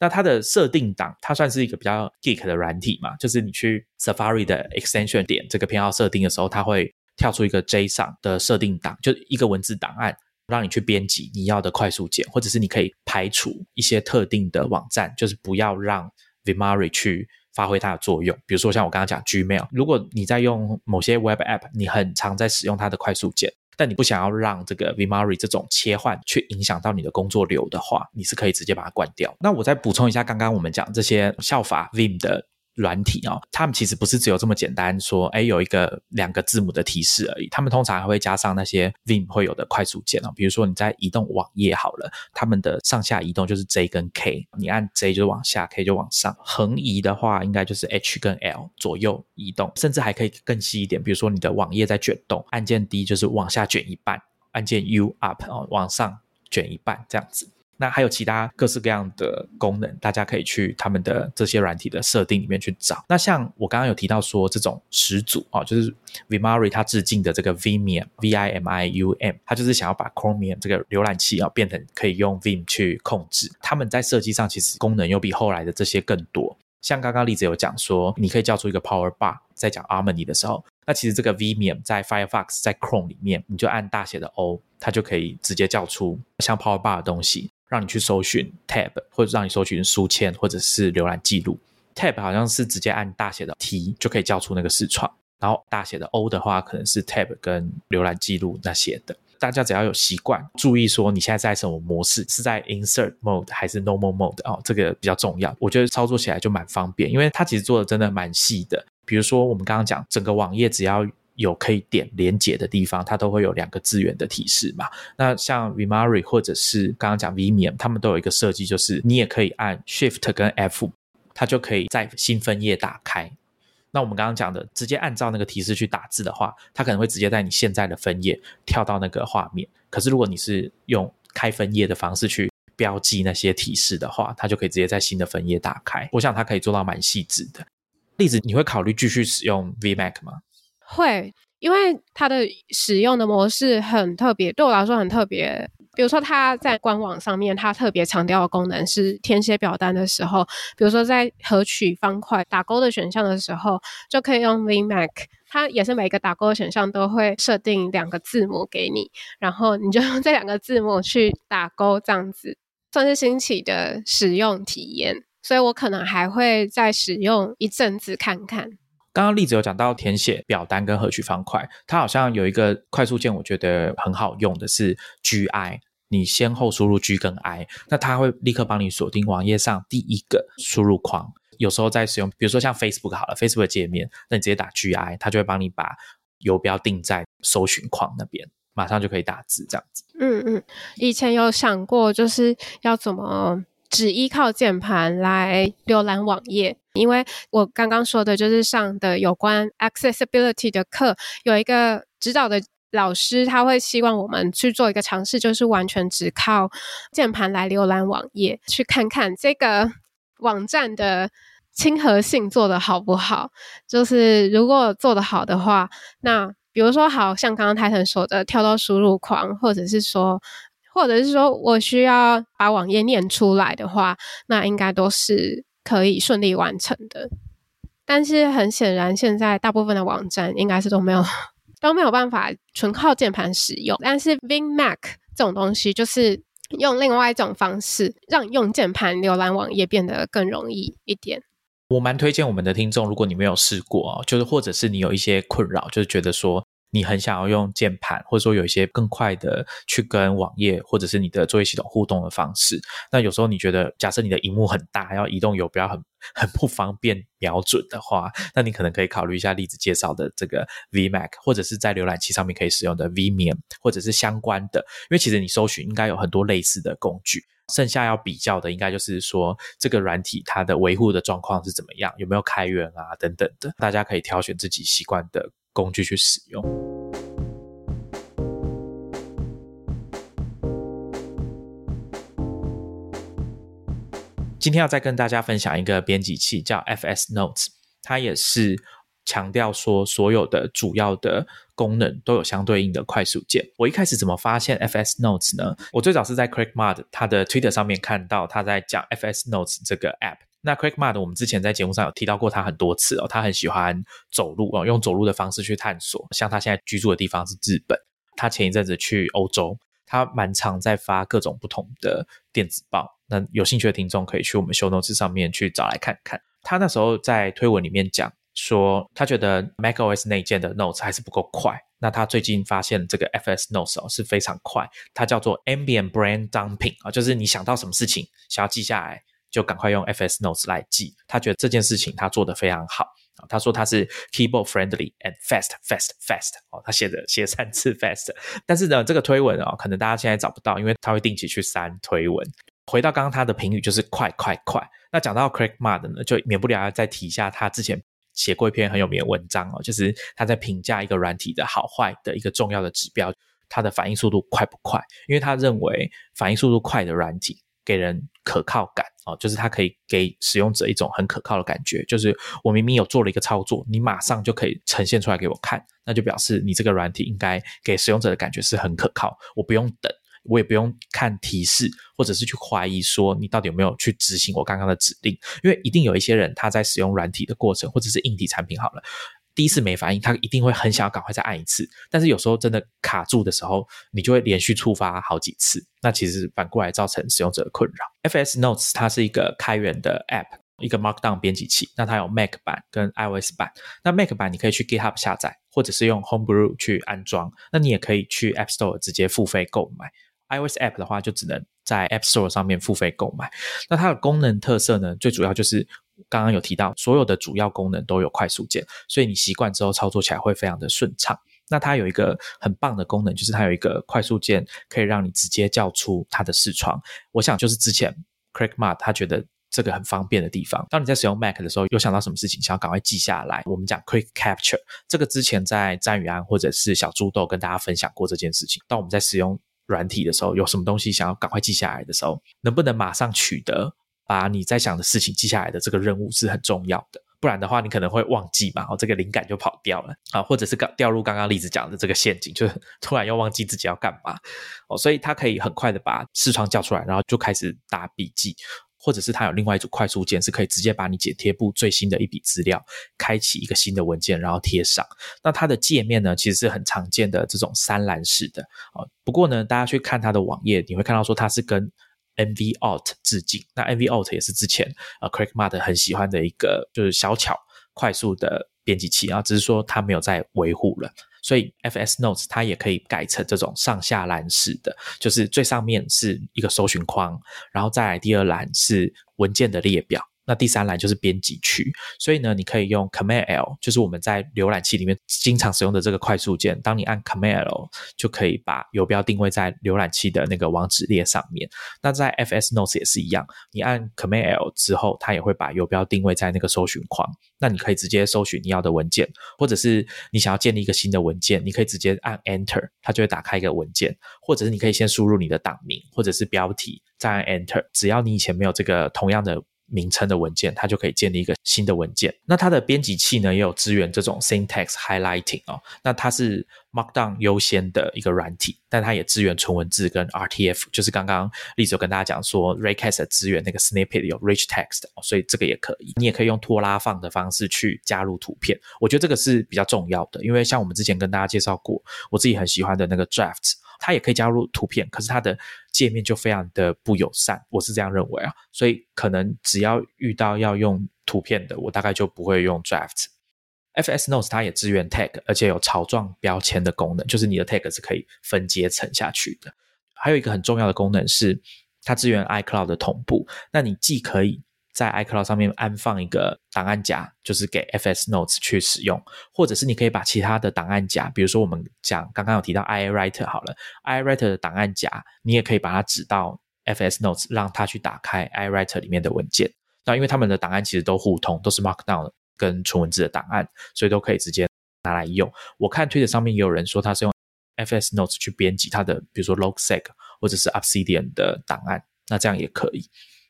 那它的设定档，它算是一个比较 geek 的软体嘛？就是你去 Safari 的 extension 点这个偏好设定的时候，它会跳出一个 JSON 的设定档，就一个文字档案，让你去编辑你要的快速键，或者是你可以排除一些特定的网站，就是不要让 Vimari 去发挥它的作用。比如说像我刚刚讲 Gmail，如果你在用某些 Web App，你很常在使用它的快速键。但你不想要让这个 Vimari 这种切换去影响到你的工作流的话，你是可以直接把它关掉。那我再补充一下，刚刚我们讲这些效法 Vim 的。软体啊，他们其实不是只有这么简单，说哎有一个两个字母的提示而已。他们通常还会加上那些 Vim 会有的快速键啊，比如说你在移动网页好了，他们的上下移动就是 J 跟 K，你按 J 就往下，K 就往上。横移的话，应该就是 H 跟 L 左右移动，甚至还可以更细一点，比如说你的网页在卷动，按键 D 就是往下卷一半，按键 U up 哦往上卷一半这样子。那还有其他各式各样的功能，大家可以去他们的这些软体的设定里面去找。那像我刚刚有提到说，这种始祖啊，就是 Vimari 它致敬的这个 Vimium V I M I U M，它就是想要把 Chromium 这个浏览器啊变成可以用 Vim 去控制。他们在设计上其实功能又比后来的这些更多。像刚刚例子有讲说，你可以叫出一个 Power Bar，在讲 Armony 的时候，那其实这个 Vimium 在 Firefox 在 Chrome 里面，你就按大写的 O，它就可以直接叫出像 Power Bar 的东西。让你去搜寻 tab，或者让你搜寻书签，或者是浏览记录。tab 好像是直接按大写的 T 就可以叫出那个视窗，然后大写的 O 的话，可能是 tab 跟浏览记录那些的。大家只要有习惯，注意说你现在在什么模式，是在 insert mode 还是 normal mode 哦，这个比较重要。我觉得操作起来就蛮方便，因为它其实做的真的蛮细的。比如说我们刚刚讲整个网页只要有可以点连接的地方，它都会有两个资源的提示嘛。那像 Vimari 或者是刚刚讲 Vimium，他们都有一个设计，就是你也可以按 Shift 跟 F，它就可以在新分页打开。那我们刚刚讲的，直接按照那个提示去打字的话，它可能会直接在你现在的分页跳到那个画面。可是如果你是用开分页的方式去标记那些提示的话，它就可以直接在新的分页打开。我想它可以做到蛮细致的。例子，你会考虑继续使用 VMac 吗？会，因为它的使用的模式很特别，对我来说很特别。比如说，它在官网上面，它特别强调的功能是填写表单的时候，比如说在合取方块打勾的选项的时候，就可以用 VMac。它也是每个打勾的选项都会设定两个字母给你，然后你就用这两个字母去打勾，这样子算是新奇的使用体验。所以我可能还会再使用一阵子看看。刚刚例子有讲到填写表单跟合取方块，它好像有一个快速键，我觉得很好用的是 G I，你先后输入 G 跟 I，那它会立刻帮你锁定网页上第一个输入框。有时候在使用，比如说像 Facebook 好了，Facebook 界面，那你直接打 G I，它就会帮你把游标定在搜寻框那边，马上就可以打字这样子。嗯嗯，以前有想过就是要怎么只依靠键盘来浏览网页。因为我刚刚说的就是上的有关 accessibility 的课，有一个指导的老师，他会希望我们去做一个尝试，就是完全只靠键盘来浏览网页，去看看这个网站的亲和性做得好不好。就是如果做得好的话，那比如说，好像刚刚泰腾说的，跳到输入框，或者是说，或者是说我需要把网页念出来的话，那应该都是。可以顺利完成的，但是很显然，现在大部分的网站应该是都没有 都没有办法纯靠键盘使用。但是 Vim Mac 这种东西，就是用另外一种方式，让用键盘浏览网页变得更容易一点。我蛮推荐我们的听众，如果你没有试过啊，就是或者是你有一些困扰，就是觉得说。你很想要用键盘，或者说有一些更快的去跟网页或者是你的作业系统互动的方式。那有时候你觉得，假设你的荧幕很大，要移动游标很很不方便瞄准的话，那你可能可以考虑一下例子介绍的这个 VMac，或者是在浏览器上面可以使用的 Vimium，或者是相关的。因为其实你搜寻应该有很多类似的工具，剩下要比较的应该就是说这个软体它的维护的状况是怎么样，有没有开源啊等等的，大家可以挑选自己习惯的。工具去使用。今天要再跟大家分享一个编辑器，叫 FS Notes，它也是强调说所有的主要的功能都有相对应的快速键。我一开始怎么发现 FS Notes 呢？我最早是在 Craig Mud 他的 Twitter 上面看到他在讲 FS Notes 这个 App。那 Craig Mud，我们之前在节目上有提到过他很多次哦，他很喜欢走路哦，用走路的方式去探索。像他现在居住的地方是日本，他前一阵子去欧洲，他蛮常在发各种不同的电子报。那有兴趣的听众可以去我们 Show Notes 上面去找来看看。他那时候在推文里面讲说，他觉得 macOS 内建的 Notes 还是不够快。那他最近发现这个 FS Notes 哦是非常快，它叫做 Ambient brand dumping 啊，就是你想到什么事情想要记下来。就赶快用 FS Notes 来记，他觉得这件事情他做的非常好啊。他说他是 keyboard friendly and fast, fast, fast 哦，他写的写三次 fast。但是呢，这个推文啊，可能大家现在找不到，因为他会定期去删推文。回到刚刚他的评语，就是快快快。那讲到 Craig Mud 呢，就免不了要再提一下他之前写过一篇很有名的文章哦，就是他在评价一个软体的好坏的一个重要的指标，它的反应速度快不快？因为他认为反应速度快的软体。给人可靠感哦，就是它可以给使用者一种很可靠的感觉，就是我明明有做了一个操作，你马上就可以呈现出来给我看，那就表示你这个软体应该给使用者的感觉是很可靠。我不用等，我也不用看提示，或者是去怀疑说你到底有没有去执行我刚刚的指令，因为一定有一些人他在使用软体的过程，或者是硬体产品好了。第一次没反应，他一定会很想要赶快再按一次。但是有时候真的卡住的时候，你就会连续触发好几次。那其实反过来造成使用者的困扰。FS Notes 它是一个开源的 App，一个 Markdown 编辑器。那它有 Mac 版跟 iOS 版。那 Mac 版你可以去 GitHub 下载，或者是用 Homebrew 去安装。那你也可以去 App Store 直接付费购买。iOS App 的话，就只能在 App Store 上面付费购买。那它的功能特色呢，最主要就是刚刚有提到，所有的主要功能都有快速键，所以你习惯之后操作起来会非常的顺畅。那它有一个很棒的功能，就是它有一个快速键，可以让你直接叫出它的视窗。我想就是之前 Craig m a r t 他觉得这个很方便的地方。当你在使用 Mac 的时候，有想到什么事情想要赶快记下来，我们讲 Quick Capture，这个之前在詹宇安或者是小猪豆跟大家分享过这件事情。当我们在使用软体的时候，有什么东西想要赶快记下来的时候，能不能马上取得把你在想的事情记下来的这个任务是很重要的。不然的话，你可能会忘记嘛，哦，这个灵感就跑掉了 啊，或者是刚掉入刚刚例子讲的这个陷阱，就是突然又忘记自己要干嘛哦，所以他可以很快的把视窗叫出来，然后就开始打笔记，或者是它有另外一组快速键，是可以直接把你剪贴簿最新的一笔资料开启一个新的文件，然后贴上。那它的界面呢，其实是很常见的这种三栏式的哦，不过呢，大家去看它的网页，你会看到说它是跟 NV Alt 致敬，那 NV Alt 也是之前呃 Craig m a r t 很喜欢的一个就是小巧快速的编辑器啊，只是说它没有在维护了，所以 FS Notes 它也可以改成这种上下栏式的，就是最上面是一个搜寻框，然后再来第二栏是文件的列表。那第三栏就是编辑区，所以呢，你可以用 Command L，就是我们在浏览器里面经常使用的这个快速键。当你按 Command L，就可以把游标定位在浏览器的那个网址列上面。那在 FS Notes 也是一样，你按 Command L 之后，它也会把游标定位在那个搜寻框。那你可以直接搜寻你要的文件，或者是你想要建立一个新的文件，你可以直接按 Enter，它就会打开一个文件。或者是你可以先输入你的档名或者是标题，再按 Enter。只要你以前没有这个同样的。名称的文件，它就可以建立一个新的文件。那它的编辑器呢，也有支援这种 syntax highlighting 哦。那它是 Markdown 优先的一个软体，但它也支援纯文字跟 RTF，就是刚刚例子有跟大家讲说，Raycast 支援那个 snippet 有 rich text，所以这个也可以。你也可以用拖拉放的方式去加入图片，我觉得这个是比较重要的，因为像我们之前跟大家介绍过，我自己很喜欢的那个 Draft。它也可以加入图片，可是它的界面就非常的不友善，我是这样认为啊。所以可能只要遇到要用图片的，我大概就不会用 Draft。FS Notes 它也支援 Tag，而且有草状标签的功能，就是你的 Tag 是可以分阶层下去的。还有一个很重要的功能是，它支援 iCloud 的同步，那你既可以在 iCloud 上面安放一个档案夹，就是给 FS Notes 去使用，或者是你可以把其他的档案夹，比如说我们讲刚刚有提到 iWriter 好了，iWriter 的档案夹，你也可以把它指到 FS Notes，让它去打开 iWriter 里面的文件。那因为他们的档案其实都互通，都是 Markdown 跟纯文字的档案，所以都可以直接拿来用。我看推特上面也有人说他是用 FS Notes 去编辑他的，比如说 Logseg 或者是 Obsidian 的档案，那这样也可以。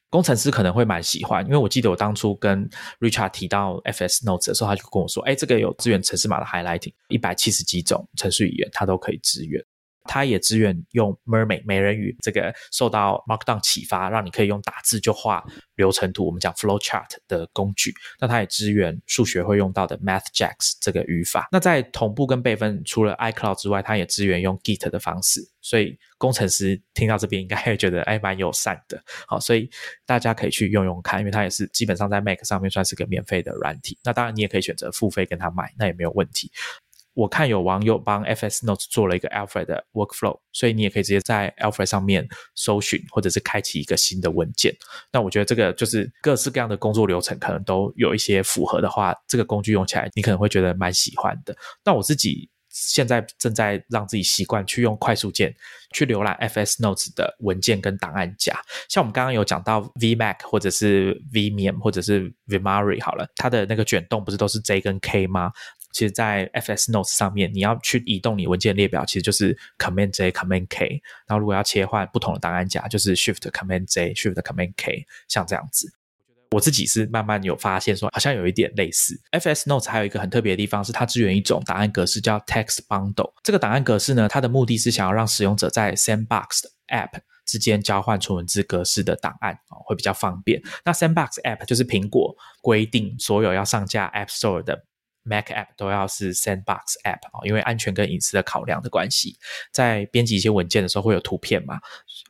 工程师可能会蛮喜欢，因为我记得我当初跟 Richard 提到 FS Notes 的时候，他就跟我说：“哎，这个有支援城市码的 highlighting，一百七十几种程序语言，他都可以支援。”它也支援用 Mermaid 美人鱼这个受到 Markdown 启发，让你可以用打字就画流程图，我们讲 Flow Chart 的工具。那它也支援数学会用到的 MathJax 这个语法。那在同步跟备份，除了 iCloud 之外，它也支援用 Git 的方式。所以工程师听到这边应该会觉得 哎蛮友善的。好，所以大家可以去用用看，因为它也是基本上在 Mac 上面算是个免费的软体。那当然你也可以选择付费跟他买，那也没有问题。我看有网友帮 FS Notes 做了一个 Alfred 的 workflow，所以你也可以直接在 Alfred 上面搜寻，或者是开启一个新的文件。那我觉得这个就是各式各样的工作流程可能都有一些符合的话，这个工具用起来你可能会觉得蛮喜欢的。那我自己现在正在让自己习惯去用快速键去浏览 FS Notes 的文件跟档案夹。像我们刚刚有讲到 VMac 或者是 Vimium 或者是 Vimari 好了，它的那个卷动不是都是 J 跟 K 吗？其实，在 FS Notes 上面，你要去移动你文件列表，其实就是 Command J Command K。然后，如果要切换不同的档案夹，就是 Shift Command J Shift Command K，像这样子。我自己是慢慢有发现说，好像有一点类似。FS Notes 还有一个很特别的地方是，它支援一种档案格式叫 Text Bundle。这个档案格式呢，它的目的是想要让使用者在 Sandbox App 之间交换纯文字格式的档案啊，会比较方便。那 Sandbox App 就是苹果规定所有要上架 App Store 的。Mac App 都要是 Sandbox App 啊，因为安全跟隐私的考量的关系，在编辑一些文件的时候会有图片嘛。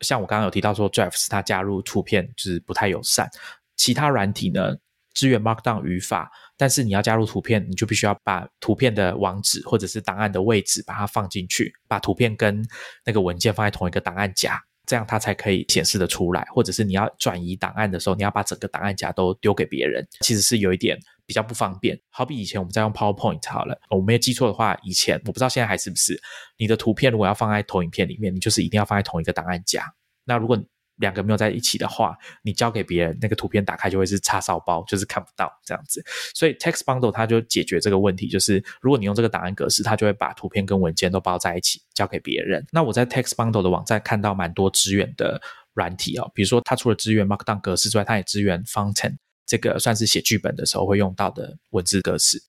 像我刚刚有提到说，Drafts 它加入图片就是不太友善。其他软体呢支援 Markdown 语法，但是你要加入图片，你就必须要把图片的网址或者是档案的位置把它放进去，把图片跟那个文件放在同一个档案夹。这样它才可以显示的出来，或者是你要转移档案的时候，你要把整个档案夹都丢给别人，其实是有一点比较不方便。好比以前我们在用 PowerPoint 好了，我没有记错的话，以前我不知道现在还是不是，你的图片如果要放在投影片里面，你就是一定要放在同一个档案夹。那如果两个没有在一起的话，你交给别人那个图片打开就会是叉烧包，就是看不到这样子。所以 Text Bundle 它就解决这个问题，就是如果你用这个档案格式，它就会把图片跟文件都包在一起交给别人。那我在 Text Bundle 的网站看到蛮多支援的软体哦，比如说它除了支援 Markdown 格式之外，它也支援 Fonten 这个算是写剧本的时候会用到的文字格式。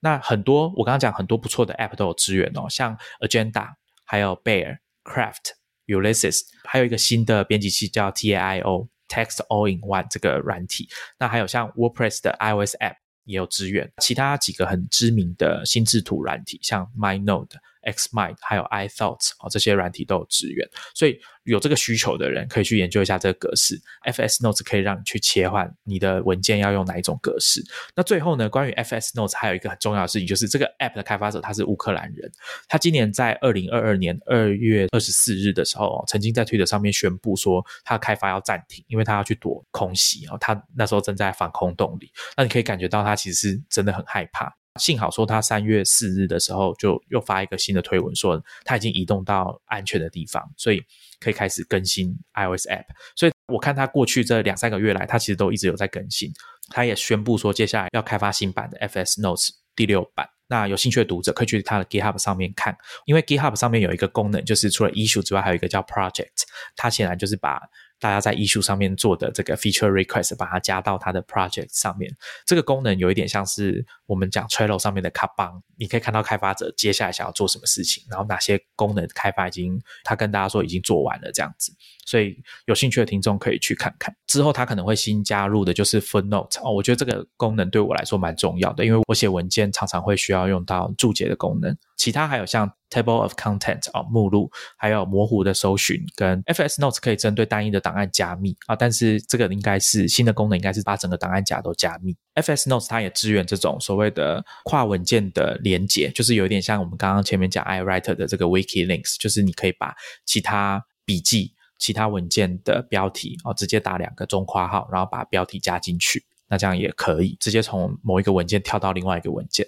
那很多我刚刚讲很多不错的 App 都有支援哦，像 Agenda、还有 Bear、Craft。Ulysses，还有一个新的编辑器叫 TAIO，Text All in One 这个软体。那还有像 WordPress 的 iOS App 也有支援。其他几个很知名的心智图软体，像 MyNote、Xmind，还有 iThoughts 哦，这些软体都有支援。所以有这个需求的人可以去研究一下这个格式。FS Notes 可以让你去切换你的文件要用哪一种格式。那最后呢，关于 FS Notes 还有一个很重要的事情，就是这个 App 的开发者他是乌克兰人。他今年在二零二二年二月二十四日的时候，曾经在推特上面宣布说，他的开发要暂停，因为他要去躲空袭哦。他那时候正在防空洞里。那你可以感觉到他其实是真的很害怕。幸好说他三月四日的时候就又发一个新的推文，说他已经移动到安全的地方，所以可以开始更新 iOS app。所以我看他过去这两三个月来，他其实都一直有在更新。他也宣布说，接下来要开发新版的 FS Notes 第六版。那有兴趣的读者可以去他的 GitHub 上面看，因为 GitHub 上面有一个功能，就是除了 issue 之外，还有一个叫 Project。它显然就是把大家在技术上面做的这个 feature request，把它加到它的 project 上面。这个功能有一点像是我们讲 Trello 上面的 k a b a n 你可以看到开发者接下来想要做什么事情，然后哪些功能开发已经他跟大家说已经做完了这样子。所以有兴趣的听众可以去看看。之后他可能会新加入的就是 Footnote 哦，我觉得这个功能对我来说蛮重要的，因为我写文件常常会需要用到注解的功能。其他还有像 Table of Content 啊目录，还有模糊的搜寻，跟 FS Notes 可以针对单一的档案加密啊。但是这个应该是新的功能，应该是把整个档案夹都加密。FS Notes 它也支援这种所谓的跨文件的连接，就是有点像我们刚刚前面讲 iWriter 的这个 Wiki Links，就是你可以把其他笔记。其他文件的标题哦，直接打两个中括号，然后把标题加进去，那这样也可以直接从某一个文件跳到另外一个文件。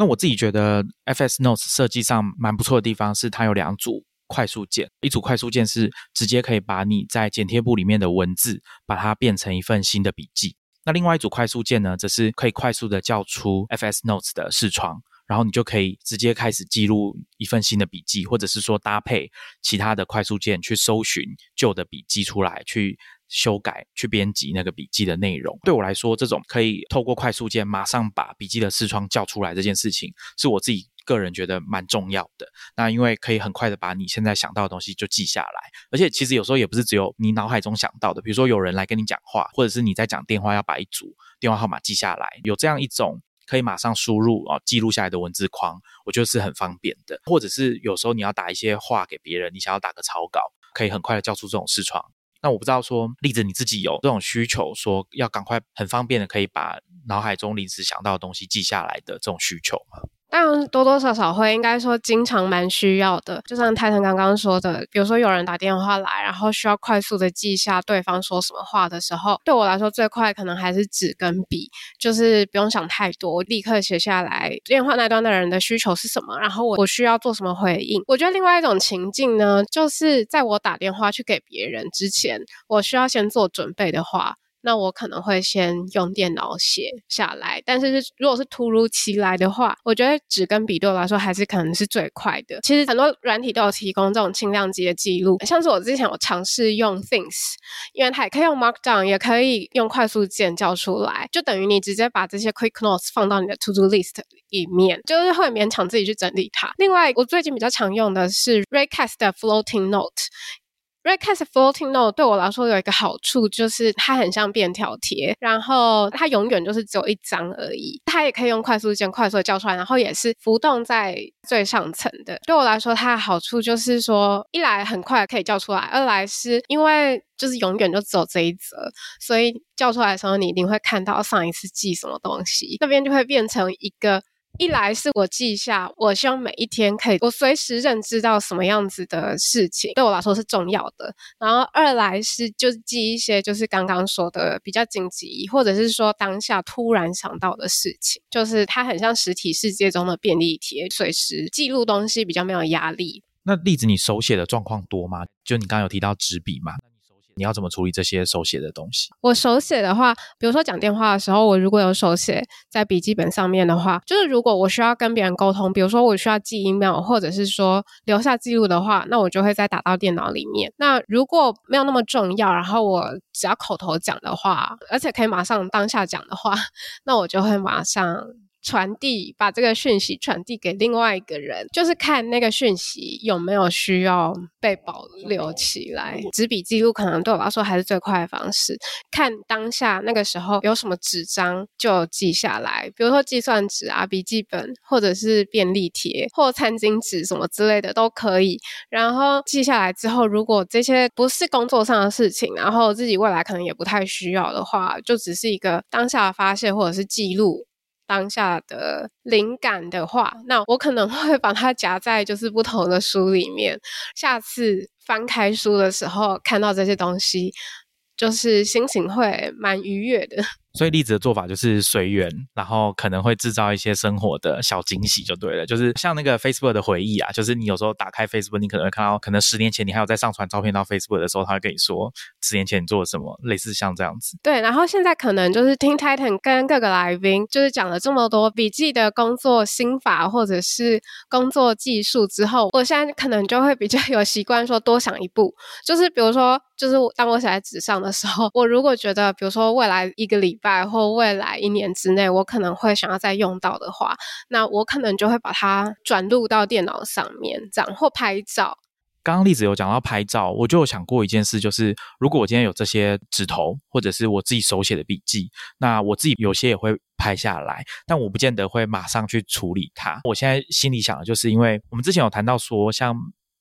那我自己觉得 FS Notes 设计上蛮不错的地方是，它有两组快速键，一组快速键是直接可以把你在剪贴簿里面的文字，把它变成一份新的笔记。那另外一组快速键呢，则是可以快速的叫出 FS Notes 的视窗。然后你就可以直接开始记录一份新的笔记，或者是说搭配其他的快速键去搜寻旧的笔记出来，去修改、去编辑那个笔记的内容。对我来说，这种可以透过快速键马上把笔记的视窗叫出来这件事情，是我自己个人觉得蛮重要的。那因为可以很快的把你现在想到的东西就记下来，而且其实有时候也不是只有你脑海中想到的，比如说有人来跟你讲话，或者是你在讲电话要把一组电话号码记下来，有这样一种。可以马上输入啊，记录下来的文字框，我觉得是很方便的。或者是有时候你要打一些话给别人，你想要打个草稿，可以很快的叫出这种视窗。那我不知道说，例子你自己有这种需求，说要赶快很方便的可以把脑海中临时想到的东西记下来的这种需求吗？当然多多少少会，应该说经常蛮需要的。就像泰腾刚刚说的，比如说有人打电话来，然后需要快速的记下对方说什么话的时候，对我来说最快可能还是纸跟笔，就是不用想太多，立刻写下来电话那端的人的需求是什么，然后我我需要做什么回应。我觉得另外一种情境呢，就是在我打电话去给别人之前，我需要先做准备的话。那我可能会先用电脑写下来，但是如果是突如其来的话，我觉得纸跟笔对我来说还是可能是最快的。其实很多软体都有提供这种轻量级的记录，像是我之前有尝试用 Things，因为它也可以用 Markdown，也可以用快速键叫出来，就等于你直接把这些 Quick Notes 放到你的 To Do List 里面，就是会勉强自己去整理它。另外，我最近比较常用的是 Raycast 的 Floating Note。Redcast Floating Note 对我来说有一个好处，就是它很像便条贴，然后它永远就是只有一张而已。它也可以用快速键快速的叫出来，然后也是浮动在最上层的。对我来说，它的好处就是说，一来很快可以叫出来，二来是因为就是永远就只有这一则，所以叫出来的时候，你一定会看到上一次记什么东西，那边就会变成一个。一来是我记下，我希望每一天可以我随时认知到什么样子的事情，对我来说是重要的。然后二来是就是记一些就是刚刚说的比较紧急，或者是说当下突然想到的事情，就是它很像实体世界中的便利贴，随时记录东西比较没有压力。那例子，你手写的状况多吗？就你刚刚有提到纸笔嘛？你要怎么处理这些手写的东西？我手写的话，比如说讲电话的时候，我如果有手写在笔记本上面的话，就是如果我需要跟别人沟通，比如说我需要记 email，或者是说留下记录的话，那我就会再打到电脑里面。那如果没有那么重要，然后我只要口头讲的话，而且可以马上当下讲的话，那我就会马上。传递把这个讯息传递给另外一个人，就是看那个讯息有没有需要被保留起来。纸笔记录可能对我来说还是最快的方式。看当下那个时候有什么纸张就记下来，比如说计算纸啊、笔记本，或者是便利贴或餐巾纸什么之类的都可以。然后记下来之后，如果这些不是工作上的事情，然后自己未来可能也不太需要的话，就只是一个当下的发泄或者是记录。当下的灵感的话，那我可能会把它夹在就是不同的书里面。下次翻开书的时候，看到这些东西，就是心情会蛮愉悦的。所以栗子的做法就是随缘，然后可能会制造一些生活的小惊喜，就对了。就是像那个 Facebook 的回忆啊，就是你有时候打开 Facebook，你可能会看到，可能十年前你还有在上传照片到 Facebook 的时候，他会跟你说十年前你做了什么，类似像这样子。对，然后现在可能就是听 Titan 跟各个来宾就是讲了这么多笔记的工作心法或者是工作技术之后，我现在可能就会比较有习惯说多想一步，就是比如说，就是当我写在纸上的时候，我如果觉得，比如说未来一个礼拜或未来一年之内，我可能会想要再用到的话，那我可能就会把它转录到电脑上面，这样或拍照。刚刚例子有讲到拍照，我就有想过一件事，就是如果我今天有这些纸头，或者是我自己手写的笔记，那我自己有些也会拍下来，但我不见得会马上去处理它。我现在心里想的就是，因为我们之前有谈到说，像。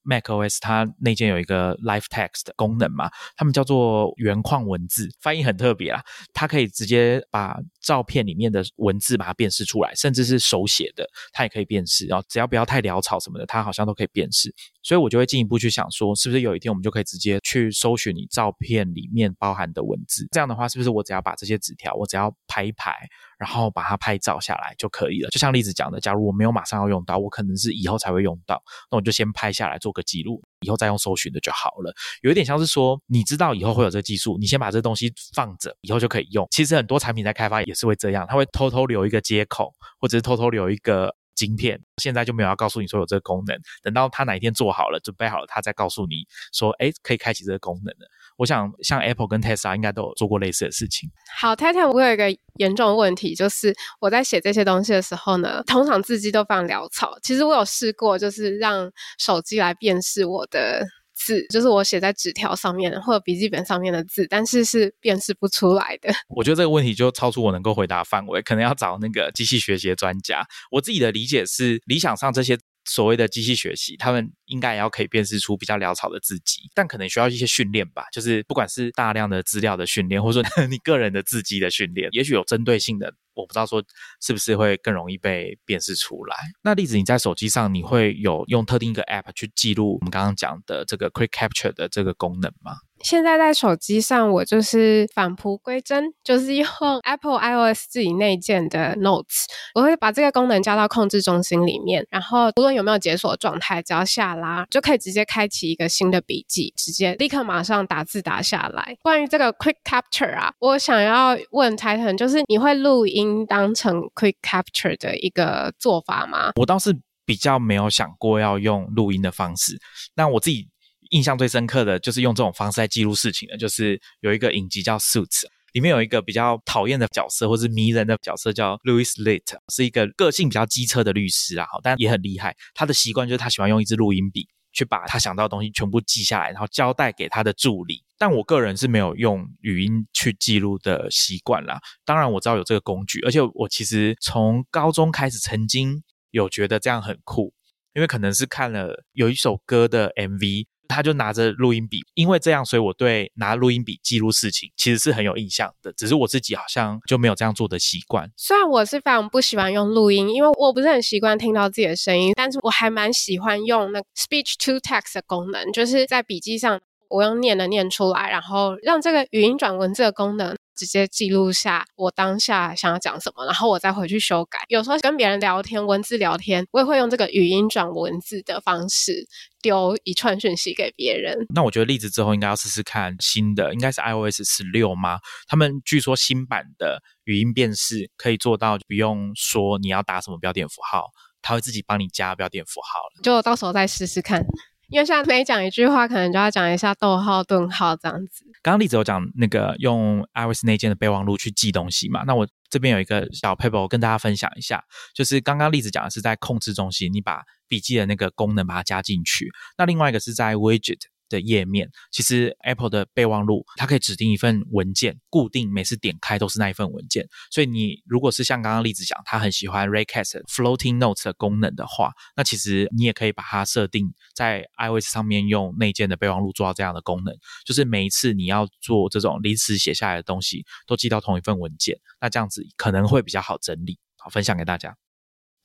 macOS 它内建有一个 Live Text 功能嘛，他们叫做原框文字，翻译很特别啦。它可以直接把照片里面的文字把它辨识出来，甚至是手写的，它也可以辨识。然后只要不要太潦草什么的，它好像都可以辨识。所以我就会进一步去想说，是不是有一天我们就可以直接去搜寻你照片里面包含的文字？这样的话，是不是我只要把这些纸条，我只要拍一拍？然后把它拍照下来就可以了。就像例子讲的，假如我没有马上要用到，我可能是以后才会用到，那我就先拍下来做个记录，以后再用搜寻的就好了。有一点像是说，你知道以后会有这个技术，你先把这东西放着，以后就可以用。其实很多产品在开发也是会这样，它会偷偷留一个接口，或者是偷偷留一个。晶片现在就没有要告诉你说有这个功能，等到他哪一天做好了、准备好了，他再告诉你说，哎，可以开启这个功能了。我想像 Apple 跟 Tesla 应该都有做过类似的事情。好，太太，我有一个严重的问题，就是我在写这些东西的时候呢，通常字迹都非常潦草。其实我有试过，就是让手机来辨识我的。字就是我写在纸条上面或者笔记本上面的字，但是是辨识不出来的。我觉得这个问题就超出我能够回答范围，可能要找那个机器学习专家。我自己的理解是，理想上这些所谓的机器学习，他们应该也要可以辨识出比较潦草的字迹，但可能需要一些训练吧。就是不管是大量的资料的训练，或者说 你个人的字迹的训练，也许有针对性的。我不知道说是不是会更容易被辨识出来。那例子你在手机上你会有用特定一个 App 去记录我们刚刚讲的这个 Quick Capture 的这个功能吗？现在在手机上，我就是返璞归真，就是用 Apple iOS 自己内建的 Notes，我会把这个功能加到控制中心里面，然后无论有没有解锁状态，只要下拉就可以直接开启一个新的笔记，直接立刻马上打字打下来。关于这个 Quick Capture 啊，我想要问 Titan，就是你会录音当成 Quick Capture 的一个做法吗？我倒是比较没有想过要用录音的方式，那我自己。印象最深刻的就是用这种方式来记录事情的，就是有一个影集叫《Suits》，里面有一个比较讨厌的角色，或是迷人的角色叫 Louis Litt，是一个个性比较机车的律师啊，但也很厉害。他的习惯就是他喜欢用一支录音笔去把他想到的东西全部记下来，然后交代给他的助理。但我个人是没有用语音去记录的习惯啦。当然我知道有这个工具，而且我其实从高中开始曾经有觉得这样很酷，因为可能是看了有一首歌的 MV。他就拿着录音笔，因为这样，所以我对拿录音笔记录事情其实是很有印象的。只是我自己好像就没有这样做的习惯。虽然我是非常不喜欢用录音，因为我不是很习惯听到自己的声音，但是我还蛮喜欢用那 speech to text 的功能，就是在笔记上我用念的念出来，然后让这个语音转文字的功能。直接记录下我当下想要讲什么，然后我再回去修改。有时候跟别人聊天，文字聊天，我也会用这个语音转文字的方式丢一串讯息给别人。那我觉得例子之后应该要试试看新的，应该是 iOS 十六吗？他们据说新版的语音辨识可以做到不用说你要打什么标点符号，它会自己帮你加标点符号了。就到时候再试试看。因为现在每讲一句话，可能就要讲一下逗号、顿号这样子。刚刚例子有讲那个用 iOS 内建的备忘录去记东西嘛？那我这边有一个小 paper 跟大家分享一下，就是刚刚例子讲的是在控制中心，你把笔记的那个功能把它加进去。那另外一个是在 Widget。的页面，其实 Apple 的备忘录它可以指定一份文件，固定每次点开都是那一份文件。所以你如果是像刚刚例子讲，他很喜欢 Raycast Floating Notes 的功能的话，那其实你也可以把它设定在 iOS 上面用内建的备忘录做到这样的功能，就是每一次你要做这种临时写下来的东西，都记到同一份文件，那这样子可能会比较好整理，好分享给大家。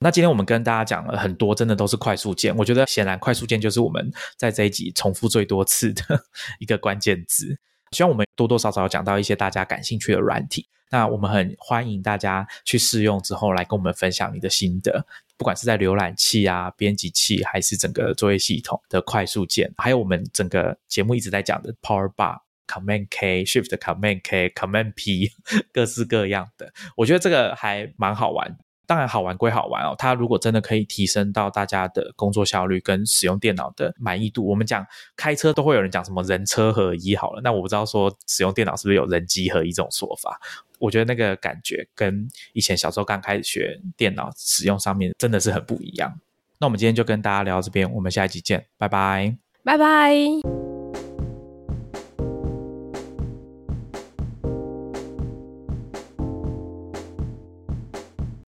那今天我们跟大家讲了很多，真的都是快速键。我觉得显然快速键就是我们在这一集重复最多次的 一个关键字。希望我们多多少少讲到一些大家感兴趣的软体。那我们很欢迎大家去试用之后来跟我们分享你的心得，不管是在浏览器啊、编辑器，还是整个作业系统的快速键，还有我们整个节目一直在讲的 Power Bar、Command K、Shift Command K、Command P，各式各样的。我觉得这个还蛮好玩。当然好玩归好玩哦，它如果真的可以提升到大家的工作效率跟使用电脑的满意度，我们讲开车都会有人讲什么人车合一好了，那我不知道说使用电脑是不是有人机合一这种说法？我觉得那个感觉跟以前小时候刚开始学电脑使用上面真的是很不一样。那我们今天就跟大家聊到这边，我们下一集见，拜拜，拜拜。